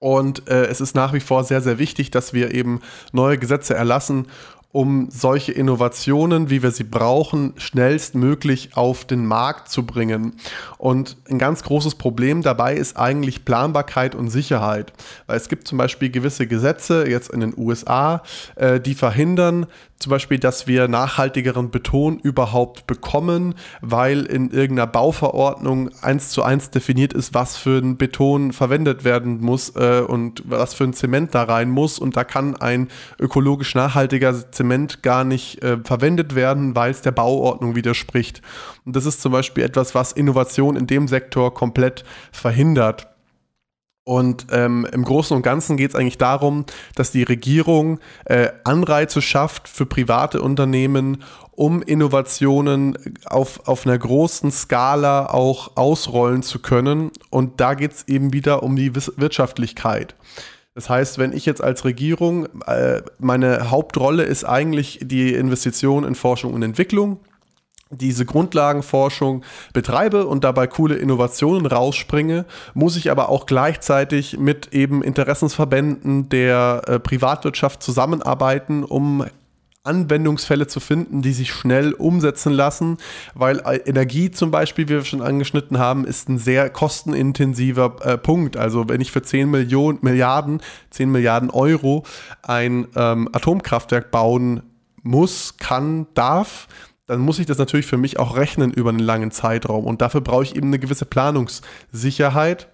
S1: Und äh, es ist nach wie vor sehr, sehr wichtig, dass wir eben neue Gesetze erlassen, um solche Innovationen, wie wir sie brauchen, schnellstmöglich auf den Markt zu bringen. Und ein ganz großes Problem dabei ist eigentlich Planbarkeit und Sicherheit. Weil es gibt zum Beispiel gewisse Gesetze, jetzt in den USA, äh, die verhindern, zum Beispiel, dass wir nachhaltigeren Beton überhaupt bekommen, weil in irgendeiner Bauverordnung eins zu eins definiert ist, was für ein Beton verwendet werden muss äh, und was für ein Zement da rein muss. Und da kann ein ökologisch nachhaltiger Zement gar nicht äh, verwendet werden, weil es der Bauordnung widerspricht. Und das ist zum Beispiel etwas, was Innovation in dem Sektor komplett verhindert. Und ähm, im Großen und Ganzen geht es eigentlich darum, dass die Regierung äh, Anreize schafft für private Unternehmen, um Innovationen auf, auf einer großen Skala auch ausrollen zu können. Und da geht es eben wieder um die Wirtschaftlichkeit. Das heißt, wenn ich jetzt als Regierung, äh, meine Hauptrolle ist eigentlich die Investition in Forschung und Entwicklung, diese Grundlagenforschung betreibe und dabei coole Innovationen rausspringe, muss ich aber auch gleichzeitig mit eben Interessensverbänden der äh, Privatwirtschaft zusammenarbeiten, um Anwendungsfälle zu finden, die sich schnell umsetzen lassen, weil äh, Energie zum Beispiel, wie wir schon angeschnitten haben, ist ein sehr kostenintensiver äh, Punkt. Also wenn ich für 10 Millionen, Milliarden, 10 Milliarden Euro ein ähm, Atomkraftwerk bauen muss, kann, darf, dann muss ich das natürlich für mich auch rechnen über einen langen Zeitraum. Und dafür brauche ich eben eine gewisse Planungssicherheit.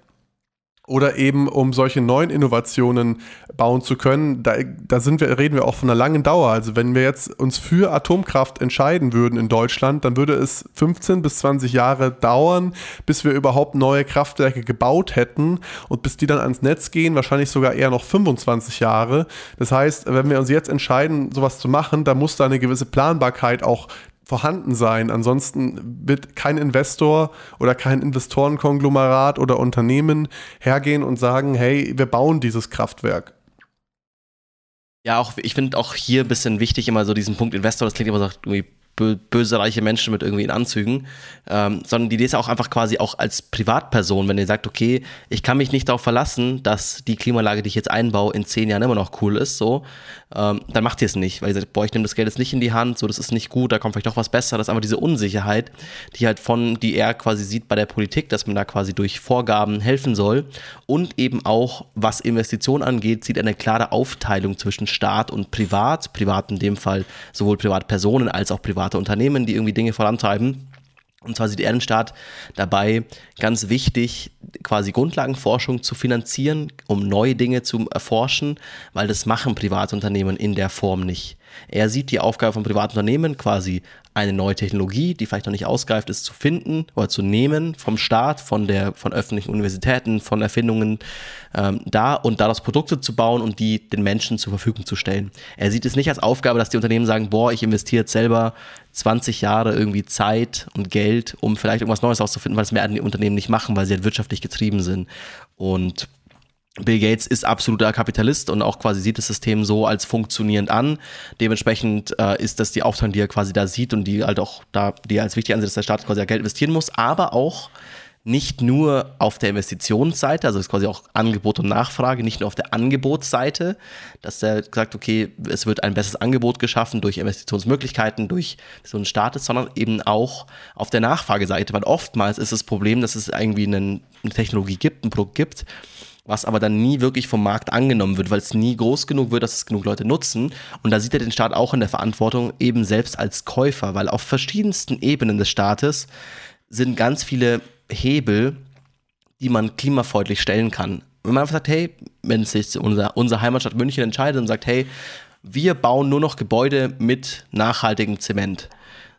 S1: Oder eben, um solche neuen Innovationen bauen zu können, da, da sind wir, reden wir auch von einer langen Dauer. Also wenn wir jetzt uns für Atomkraft entscheiden würden in Deutschland, dann würde es 15 bis 20 Jahre dauern, bis wir überhaupt neue Kraftwerke gebaut hätten und bis die dann ans Netz gehen, wahrscheinlich sogar eher noch 25 Jahre. Das heißt, wenn wir uns jetzt entscheiden, sowas zu machen, dann muss da eine gewisse Planbarkeit auch vorhanden sein. Ansonsten wird kein Investor oder kein Investorenkonglomerat oder Unternehmen hergehen und sagen, hey, wir bauen dieses Kraftwerk.
S2: Ja, auch ich finde auch hier ein bisschen wichtig immer so diesen Punkt Investor, das klingt immer so irgendwie böse reiche Menschen mit irgendwie in Anzügen, ähm, sondern die ist auch einfach quasi auch als Privatperson, wenn ihr sagt, okay, ich kann mich nicht darauf verlassen, dass die Klimaanlage, die ich jetzt einbaue, in zehn Jahren immer noch cool ist, so, ähm, dann macht ihr es nicht, weil ihr sagt, boah, ich nehme das Geld jetzt nicht in die Hand, so, das ist nicht gut, da kommt vielleicht doch was besser, das ist einfach diese Unsicherheit, die halt von, die er quasi sieht bei der Politik, dass man da quasi durch Vorgaben helfen soll und eben auch, was Investitionen angeht, sieht eine klare Aufteilung zwischen Staat und Privat, Privat in dem Fall sowohl Privatpersonen als auch Privat private Unternehmen, die irgendwie Dinge vorantreiben. Und zwar sieht Ehrenstaat dabei ganz wichtig, quasi Grundlagenforschung zu finanzieren, um neue Dinge zu erforschen, weil das machen Privatunternehmen in der Form nicht. Er sieht die Aufgabe von Privatunternehmen quasi eine neue Technologie, die vielleicht noch nicht ausgereift ist, zu finden oder zu nehmen vom Staat, von, der, von öffentlichen Universitäten, von Erfindungen ähm, da und daraus Produkte zu bauen und die den Menschen zur Verfügung zu stellen. Er sieht es nicht als Aufgabe, dass die Unternehmen sagen, boah, ich investiere jetzt selber 20 Jahre irgendwie Zeit und Geld, um vielleicht irgendwas Neues auszufinden, weil es mehr die Unternehmen nicht machen, weil sie halt wirtschaftlich getrieben sind. Und Bill Gates ist absoluter Kapitalist und auch quasi sieht das System so als funktionierend an. Dementsprechend äh, ist das die Aufteilung, die er quasi da sieht und die halt auch da, die er als wichtig ansieht, dass der Staat quasi Geld investieren muss, aber auch nicht nur auf der Investitionsseite, also ist quasi auch Angebot und Nachfrage, nicht nur auf der Angebotsseite, dass der sagt, okay, es wird ein besseres Angebot geschaffen durch Investitionsmöglichkeiten, durch so einen Staat, sondern eben auch auf der Nachfrageseite, weil oftmals ist das Problem, dass es irgendwie eine Technologie gibt, ein Produkt gibt, was aber dann nie wirklich vom Markt angenommen wird, weil es nie groß genug wird, dass es genug Leute nutzen. Und da sieht er den Staat auch in der Verantwortung, eben selbst als Käufer, weil auf verschiedensten Ebenen des Staates sind ganz viele Hebel, die man klimafreundlich stellen kann. Wenn man einfach sagt, hey, wenn sich unser, unsere Heimatstadt München entscheidet und sagt, hey, wir bauen nur noch Gebäude mit nachhaltigem Zement.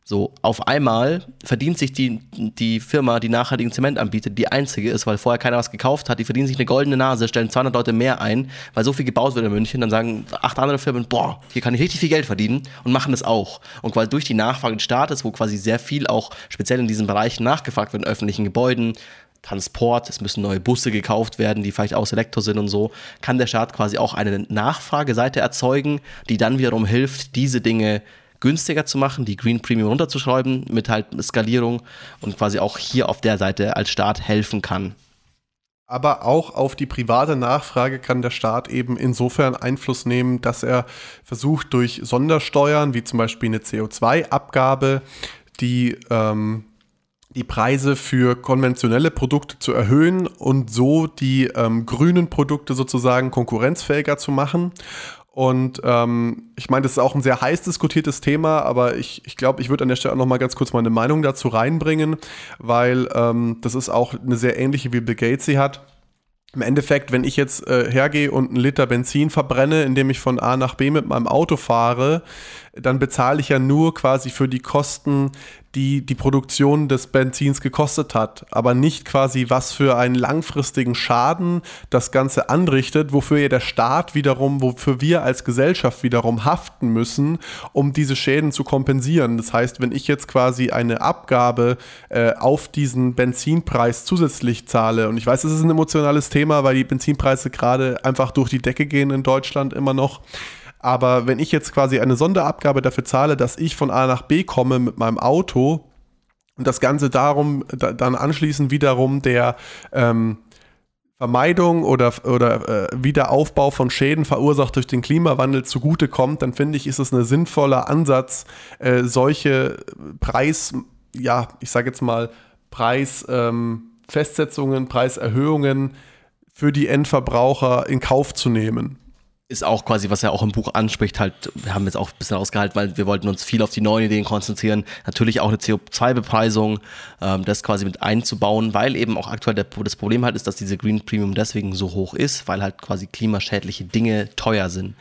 S2: So, auf einmal verdient sich die, die Firma, die nachhaltigen Zement anbietet, die einzige ist, weil vorher keiner was gekauft hat, die verdienen sich eine goldene Nase, stellen 200 Leute mehr ein, weil so viel gebaut wird in München, dann sagen acht andere Firmen, boah, hier kann ich richtig viel Geld verdienen und machen das auch. Und quasi durch die Nachfrage des Staates, wo quasi sehr viel auch speziell in diesen Bereichen nachgefragt wird, in öffentlichen Gebäuden, Transport, es müssen neue Busse gekauft werden, die vielleicht aus Elektro sind und so, kann der Staat quasi auch eine Nachfrageseite erzeugen, die dann wiederum hilft, diese Dinge zu günstiger zu machen, die Green Premium runterzuschreiben mit halt Skalierung und quasi auch hier auf der Seite als Staat helfen kann.
S1: Aber auch auf die private Nachfrage kann der Staat eben insofern Einfluss nehmen, dass er versucht, durch Sondersteuern, wie zum Beispiel eine CO2-Abgabe, die, ähm, die Preise für konventionelle Produkte zu erhöhen und so die ähm, grünen Produkte sozusagen konkurrenzfähiger zu machen. Und ähm, ich meine, das ist auch ein sehr heiß diskutiertes Thema, aber ich, ich glaube, ich würde an der Stelle auch noch mal ganz kurz meine Meinung dazu reinbringen, weil ähm, das ist auch eine sehr ähnliche, wie Bill Gates sie hat. Im Endeffekt, wenn ich jetzt äh, hergehe und einen Liter Benzin verbrenne, indem ich von A nach B mit meinem Auto fahre, dann bezahle ich ja nur quasi für die Kosten, die die Produktion des Benzins gekostet hat, aber nicht quasi was für einen langfristigen Schaden das Ganze anrichtet, wofür ja der Staat wiederum, wofür wir als Gesellschaft wiederum haften müssen, um diese Schäden zu kompensieren. Das heißt, wenn ich jetzt quasi eine Abgabe äh, auf diesen Benzinpreis zusätzlich zahle, und ich weiß, es ist ein emotionales Thema, weil die Benzinpreise gerade einfach durch die Decke gehen in Deutschland immer noch, aber wenn ich jetzt quasi eine Sonderabgabe dafür zahle, dass ich von A nach B komme mit meinem Auto und das Ganze darum, da, dann anschließend wiederum der ähm, Vermeidung oder, oder äh, Wiederaufbau von Schäden verursacht durch den Klimawandel zugutekommt, dann finde ich, ist es ein sinnvoller Ansatz, äh, solche Preis, ja, ich sage jetzt mal, Preisfestsetzungen, ähm, Preiserhöhungen für die Endverbraucher in Kauf zu nehmen
S2: ist auch quasi, was er auch im Buch anspricht, halt, wir haben jetzt auch ein bisschen ausgehalten, weil wir wollten uns viel auf die neuen Ideen konzentrieren. Natürlich auch eine CO2-Bepreisung, ähm, das quasi mit einzubauen, weil eben auch aktuell der, das Problem halt ist, dass diese Green Premium deswegen so hoch ist, weil halt quasi klimaschädliche Dinge teuer sind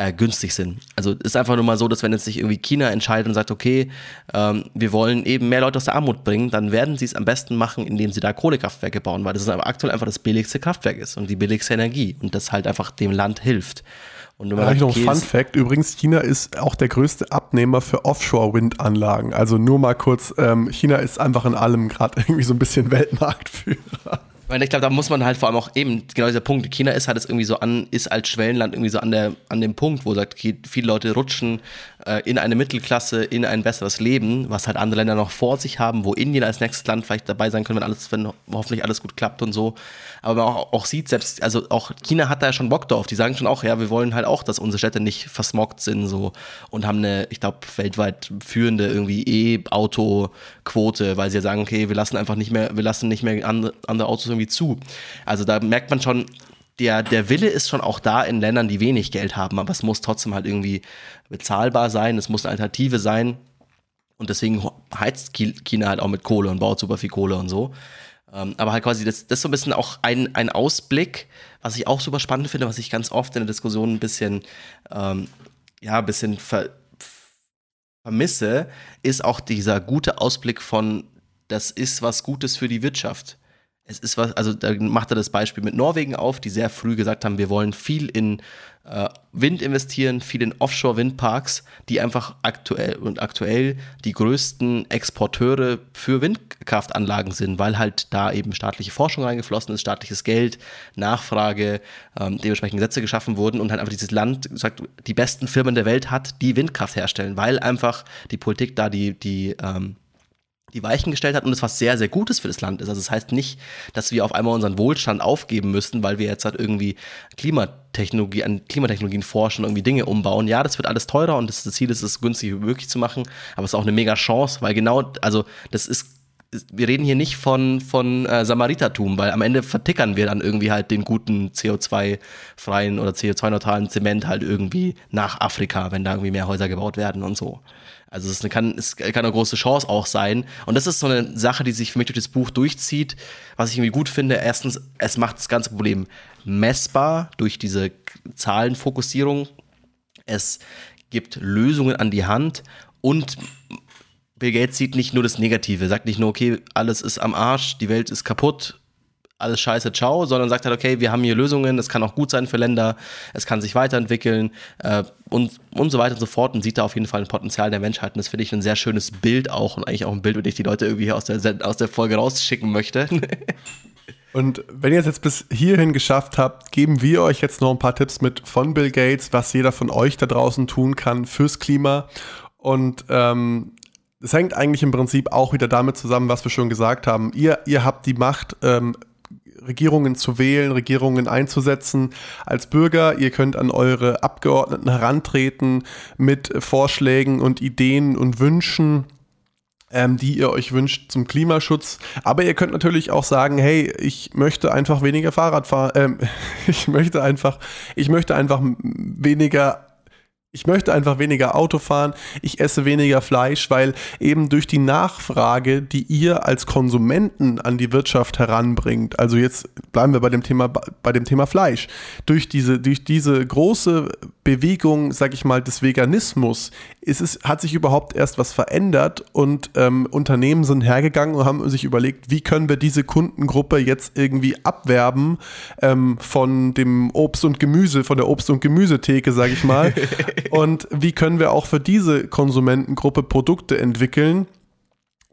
S2: äh, günstig sind. Also ist einfach nur mal so, dass wenn jetzt sich irgendwie China entscheidet und sagt, okay, ähm, wir wollen eben mehr Leute aus der Armut bringen, dann werden sie es am besten machen, indem sie da Kohlekraftwerke bauen, weil das aber aktuell einfach das billigste Kraftwerk ist und die billigste Energie und das halt einfach dem Land hilft.
S1: Und wenn noch ein Fun Fact. Übrigens, China ist auch der größte Abnehmer für Offshore-Windanlagen. Also nur mal kurz, ähm, China ist einfach in allem gerade irgendwie so ein bisschen Weltmarktführer.
S2: Weil ich glaube, da muss man halt vor allem auch eben, genau dieser Punkt, China ist halt jetzt irgendwie so an, ist als Schwellenland irgendwie so an der, an dem Punkt, wo sagt, okay, viele Leute rutschen äh, in eine Mittelklasse, in ein besseres Leben, was halt andere Länder noch vor sich haben, wo Indien als nächstes Land vielleicht dabei sein können, wenn alles, wenn hoffentlich alles gut klappt und so. Aber man auch, auch sieht, selbst, also auch China hat da ja schon Bock drauf. Die sagen schon auch, ja, wir wollen halt auch, dass unsere Städte nicht versmoggt sind, so und haben eine, ich glaube, weltweit führende irgendwie E-Auto-Quote, weil sie ja sagen, okay, wir lassen einfach nicht mehr, wir lassen nicht mehr andere, andere Autos irgendwie irgendwie zu. Also da merkt man schon, der, der Wille ist schon auch da in Ländern, die wenig Geld haben, aber es muss trotzdem halt irgendwie bezahlbar sein, es muss eine Alternative sein. Und deswegen heizt China halt auch mit Kohle und baut super viel Kohle und so. Ähm, aber halt quasi, das, das ist so ein bisschen auch ein, ein Ausblick, was ich auch super spannend finde, was ich ganz oft in der Diskussion ein bisschen, ähm, ja, ein bisschen ver, vermisse, ist auch dieser gute Ausblick von, das ist was Gutes für die Wirtschaft es ist was, also da macht er das Beispiel mit Norwegen auf, die sehr früh gesagt haben, wir wollen viel in äh, Wind investieren, viel in Offshore-Windparks, die einfach aktuell und aktuell die größten Exporteure für Windkraftanlagen sind, weil halt da eben staatliche Forschung reingeflossen ist, staatliches Geld, Nachfrage, ähm, dementsprechend Gesetze geschaffen wurden und halt einfach dieses Land sagt, die besten Firmen der Welt hat, die Windkraft herstellen, weil einfach die Politik da die, die ähm, die Weichen gestellt hat und es was sehr, sehr Gutes für das Land ist. Also das heißt nicht, dass wir auf einmal unseren Wohlstand aufgeben müssen, weil wir jetzt halt irgendwie Klimatechnologie, an Klimatechnologien forschen, irgendwie Dinge umbauen. Ja, das wird alles teurer und das, Ziel ist es, günstig wie möglich zu machen, aber es ist auch eine mega Chance, weil genau, also das ist wir reden hier nicht von, von äh, Samaritertum, weil am Ende vertickern wir dann irgendwie halt den guten CO2-freien oder CO2-neutralen Zement halt irgendwie nach Afrika, wenn da irgendwie mehr Häuser gebaut werden und so. Also es kann, es kann eine große Chance auch sein. Und das ist so eine Sache, die sich für mich durch das Buch durchzieht, was ich irgendwie gut finde. Erstens, es macht das ganze Problem messbar durch diese Zahlenfokussierung. Es gibt Lösungen an die Hand und Bill Gates sieht nicht nur das Negative, sagt nicht nur, okay, alles ist am Arsch, die Welt ist kaputt, alles scheiße, ciao, sondern sagt halt, okay, wir haben hier Lösungen, es kann auch gut sein für Länder, es kann sich weiterentwickeln äh, und, und so weiter und so fort und sieht da auf jeden Fall ein Potenzial der Menschheit. Und das finde ich ein sehr schönes Bild auch und eigentlich auch ein Bild, dem ich die Leute irgendwie aus der, aus der Folge rausschicken möchte.
S1: Und wenn ihr es jetzt bis hierhin geschafft habt, geben wir euch jetzt noch ein paar Tipps mit von Bill Gates, was jeder von euch da draußen tun kann fürs Klima. Und ähm, es hängt eigentlich im Prinzip auch wieder damit zusammen, was wir schon gesagt haben. Ihr, ihr habt die Macht, ähm, Regierungen zu wählen, Regierungen einzusetzen als Bürger. Ihr könnt an eure Abgeordneten herantreten mit Vorschlägen und Ideen und Wünschen. Ähm, die ihr euch wünscht zum Klimaschutz. Aber ihr könnt natürlich auch sagen, hey, ich möchte einfach weniger Fahrrad fahren. Ähm, ich möchte einfach, ich möchte einfach weniger ich möchte einfach weniger Auto fahren, ich esse weniger Fleisch, weil eben durch die Nachfrage, die ihr als Konsumenten an die Wirtschaft heranbringt, also jetzt bleiben wir bei dem Thema, bei dem Thema Fleisch, durch diese, durch diese große Bewegung, sag ich mal, des Veganismus, ist es, hat sich überhaupt erst was verändert und ähm, Unternehmen sind hergegangen und haben sich überlegt, wie können wir diese Kundengruppe jetzt irgendwie abwerben ähm, von dem Obst und Gemüse, von der Obst- und Gemüsetheke, sag ich mal. und wie können wir auch für diese Konsumentengruppe Produkte entwickeln,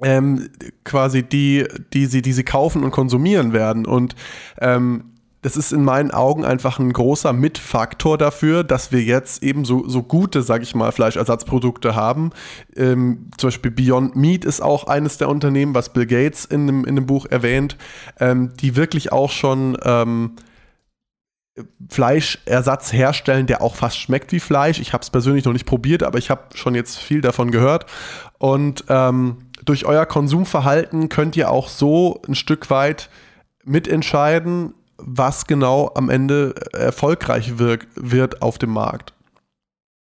S1: ähm, quasi die, die sie, die sie kaufen und konsumieren werden. Und ähm, das ist in meinen Augen einfach ein großer Mitfaktor dafür, dass wir jetzt eben so, so gute, sag ich mal, Fleischersatzprodukte haben. Ähm, zum Beispiel Beyond Meat ist auch eines der Unternehmen, was Bill Gates in dem, in dem Buch erwähnt, ähm, die wirklich auch schon ähm, Fleischersatz herstellen, der auch fast schmeckt wie Fleisch. Ich habe es persönlich noch nicht probiert, aber ich habe schon jetzt viel davon gehört. Und ähm, durch euer Konsumverhalten könnt ihr auch so ein Stück weit mitentscheiden, was genau am Ende erfolgreich wirk wird auf dem Markt.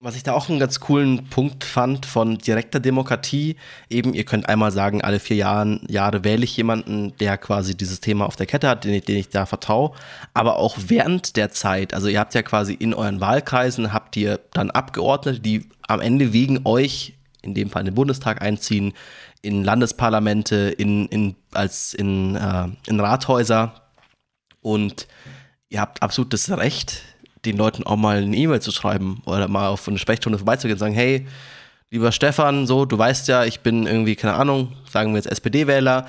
S2: Was ich da auch einen ganz coolen Punkt fand von direkter Demokratie, eben ihr könnt einmal sagen, alle vier Jahren, Jahre wähle ich jemanden, der quasi dieses Thema auf der Kette hat, den ich, den ich da vertraue, aber auch während der Zeit, also ihr habt ja quasi in euren Wahlkreisen, habt ihr dann Abgeordnete, die am Ende wegen euch, in dem Fall in den Bundestag einziehen, in Landesparlamente, in, in, als in, äh, in Rathäuser und ihr habt absolut das Recht, den Leuten auch mal eine E-Mail zu schreiben oder mal auf eine Sprechstunde vorbeizugehen und sagen, hey, lieber Stefan, so, du weißt ja, ich bin irgendwie, keine Ahnung, sagen wir jetzt SPD-Wähler,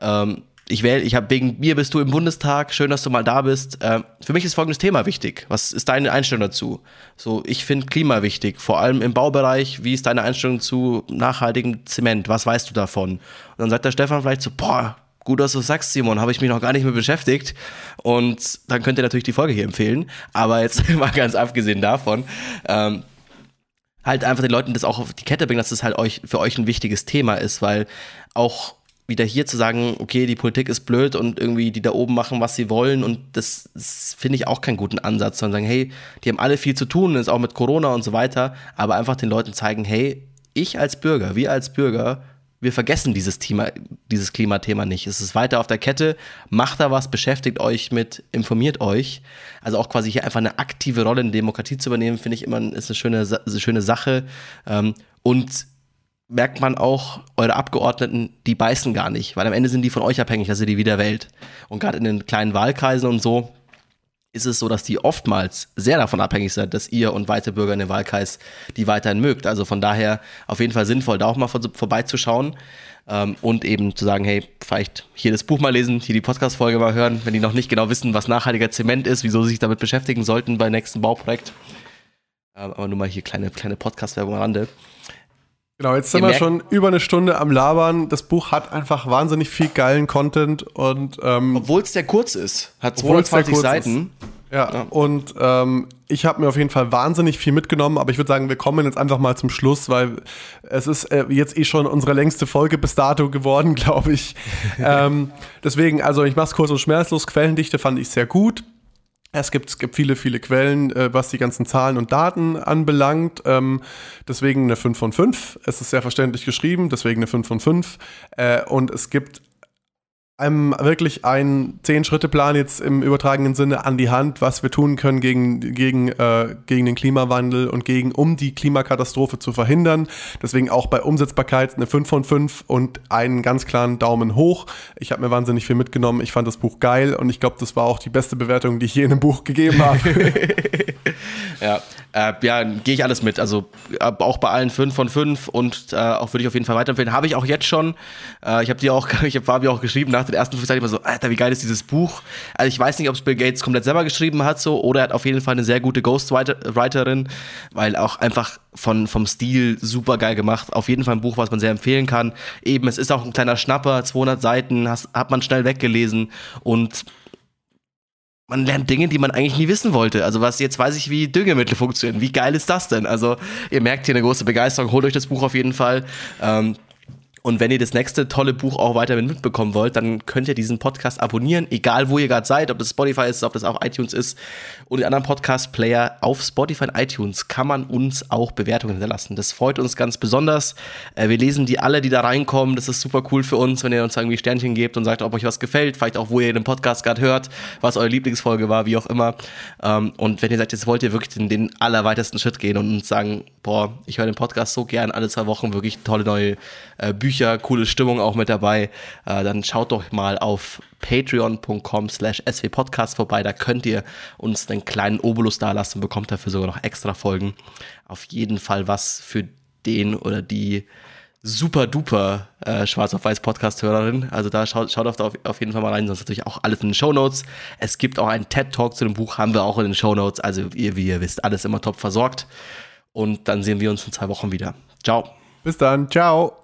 S2: ähm, ich wähle, ich habe wegen mir bist du im Bundestag, schön, dass du mal da bist. Ähm, für mich ist folgendes Thema wichtig. Was ist deine Einstellung dazu? So, ich finde Klima wichtig, vor allem im Baubereich. Wie ist deine Einstellung zu nachhaltigem Zement? Was weißt du davon? Und dann sagt der Stefan vielleicht so, boah, Gut, dass du sagst, Simon, habe ich mich noch gar nicht mehr beschäftigt. Und dann könnt ihr natürlich die Folge hier empfehlen. Aber jetzt mal ganz abgesehen davon, ähm, halt einfach den Leuten das auch auf die Kette bringen, dass das halt euch, für euch ein wichtiges Thema ist, weil auch wieder hier zu sagen, okay, die Politik ist blöd und irgendwie die da oben machen, was sie wollen und das, das finde ich auch keinen guten Ansatz, sondern sagen, hey, die haben alle viel zu tun, ist auch mit Corona und so weiter, aber einfach den Leuten zeigen, hey, ich als Bürger, wir als Bürger wir vergessen dieses Thema, dieses Klimathema nicht. Es ist weiter auf der Kette, macht da was, beschäftigt euch mit, informiert euch. Also auch quasi hier einfach eine aktive Rolle in Demokratie zu übernehmen, finde ich immer ist eine schöne, eine schöne Sache. Ähm, und merkt man auch, eure Abgeordneten, die beißen gar nicht, weil am Ende sind die von euch abhängig, dass ihr die wieder wählt. Und gerade in den kleinen Wahlkreisen und so, ist es so, dass die oftmals sehr davon abhängig sind, dass ihr und weite Bürger in dem Wahlkreis die weiterhin mögt. Also von daher auf jeden Fall sinnvoll, da auch mal vor, vorbeizuschauen ähm, und eben zu sagen, hey, vielleicht hier das Buch mal lesen, hier die Podcast-Folge mal hören, wenn die noch nicht genau wissen, was nachhaltiger Zement ist, wieso sie sich damit beschäftigen sollten beim nächsten Bauprojekt. Ähm, aber nur mal hier kleine, kleine Podcast-Werbung am Rande.
S1: Genau, jetzt sind wir schon über eine Stunde am Labern. Das Buch hat einfach wahnsinnig viel geilen Content und
S2: ähm, obwohl es sehr kurz ist, hat 220 Seiten.
S1: Ja, ja, und ähm, ich habe mir auf jeden Fall wahnsinnig viel mitgenommen, aber ich würde sagen, wir kommen jetzt einfach mal zum Schluss, weil es ist äh, jetzt eh schon unsere längste Folge bis dato geworden, glaube ich. ähm, deswegen, also ich mache es kurz und schmerzlos. Quellendichte fand ich sehr gut. Es gibt, es gibt viele, viele Quellen, äh, was die ganzen Zahlen und Daten anbelangt. Ähm, deswegen eine 5 von 5. Es ist sehr verständlich geschrieben, deswegen eine 5 von 5. Äh, und es gibt einem wirklich einen Zehn-Schritte-Plan jetzt im übertragenen Sinne an die Hand, was wir tun können gegen, gegen, äh, gegen den Klimawandel und gegen, um die Klimakatastrophe zu verhindern. Deswegen auch bei Umsetzbarkeit eine 5 von 5 und einen ganz klaren Daumen hoch. Ich habe mir wahnsinnig viel mitgenommen. Ich fand das Buch geil und ich glaube, das war auch die beste Bewertung, die ich je in einem Buch gegeben habe.
S2: ja, äh, ja, gehe ich alles mit. Also äh, auch bei allen 5 von 5 und äh, auch würde ich auf jeden Fall weiterempfehlen. Habe ich auch jetzt schon. Äh, ich habe dir auch, ich habe Fabi auch geschrieben nach den ersten fünf Seiten immer so, Alter, wie geil ist dieses Buch? Also ich weiß nicht, ob es Bill Gates komplett selber geschrieben hat so oder er hat auf jeden Fall eine sehr gute Ghostwriterin, weil auch einfach von, vom Stil super geil gemacht. Auf jeden Fall ein Buch, was man sehr empfehlen kann. Eben, es ist auch ein kleiner Schnapper, 200 Seiten, has, hat man schnell weggelesen und man lernt Dinge, die man eigentlich nie wissen wollte. Also was jetzt weiß ich, wie Düngemittel funktionieren. Wie geil ist das denn? Also ihr merkt hier eine große Begeisterung. Holt euch das Buch auf jeden Fall. Ähm, und wenn ihr das nächste tolle Buch auch weiter mitbekommen wollt, dann könnt ihr diesen Podcast abonnieren, egal wo ihr gerade seid, ob das Spotify ist, ob das auch iTunes ist und die anderen Podcast-Player auf Spotify und iTunes kann man uns auch Bewertungen hinterlassen. Das freut uns ganz besonders. Äh, wir lesen die alle, die da reinkommen. Das ist super cool für uns, wenn ihr uns irgendwie Sternchen gebt und sagt, ob euch was gefällt, vielleicht auch, wo ihr den Podcast gerade hört, was eure Lieblingsfolge war, wie auch immer. Ähm, und wenn ihr sagt, jetzt wollt ihr wirklich den, den allerweitesten Schritt gehen und uns sagen, boah, ich höre den Podcast so gern alle zwei Wochen, wirklich tolle neue äh, Bücher Bücher, coole Stimmung auch mit dabei. Äh, dann schaut doch mal auf patreon.com slash swpodcast vorbei. Da könnt ihr uns einen kleinen Obolus dalassen und bekommt dafür sogar noch extra Folgen. Auf jeden Fall was für den oder die super duper äh, Schwarz auf Weiß Podcast-Hörerin. Also da schaut, schaut auf, auf jeden Fall mal rein, sonst natürlich auch alles in den Show Notes. Es gibt auch einen TED-Talk zu dem Buch, haben wir auch in den Show Notes. Also ihr, wie ihr wisst, alles immer top versorgt. Und dann sehen wir uns in zwei Wochen wieder. Ciao.
S1: Bis dann. Ciao.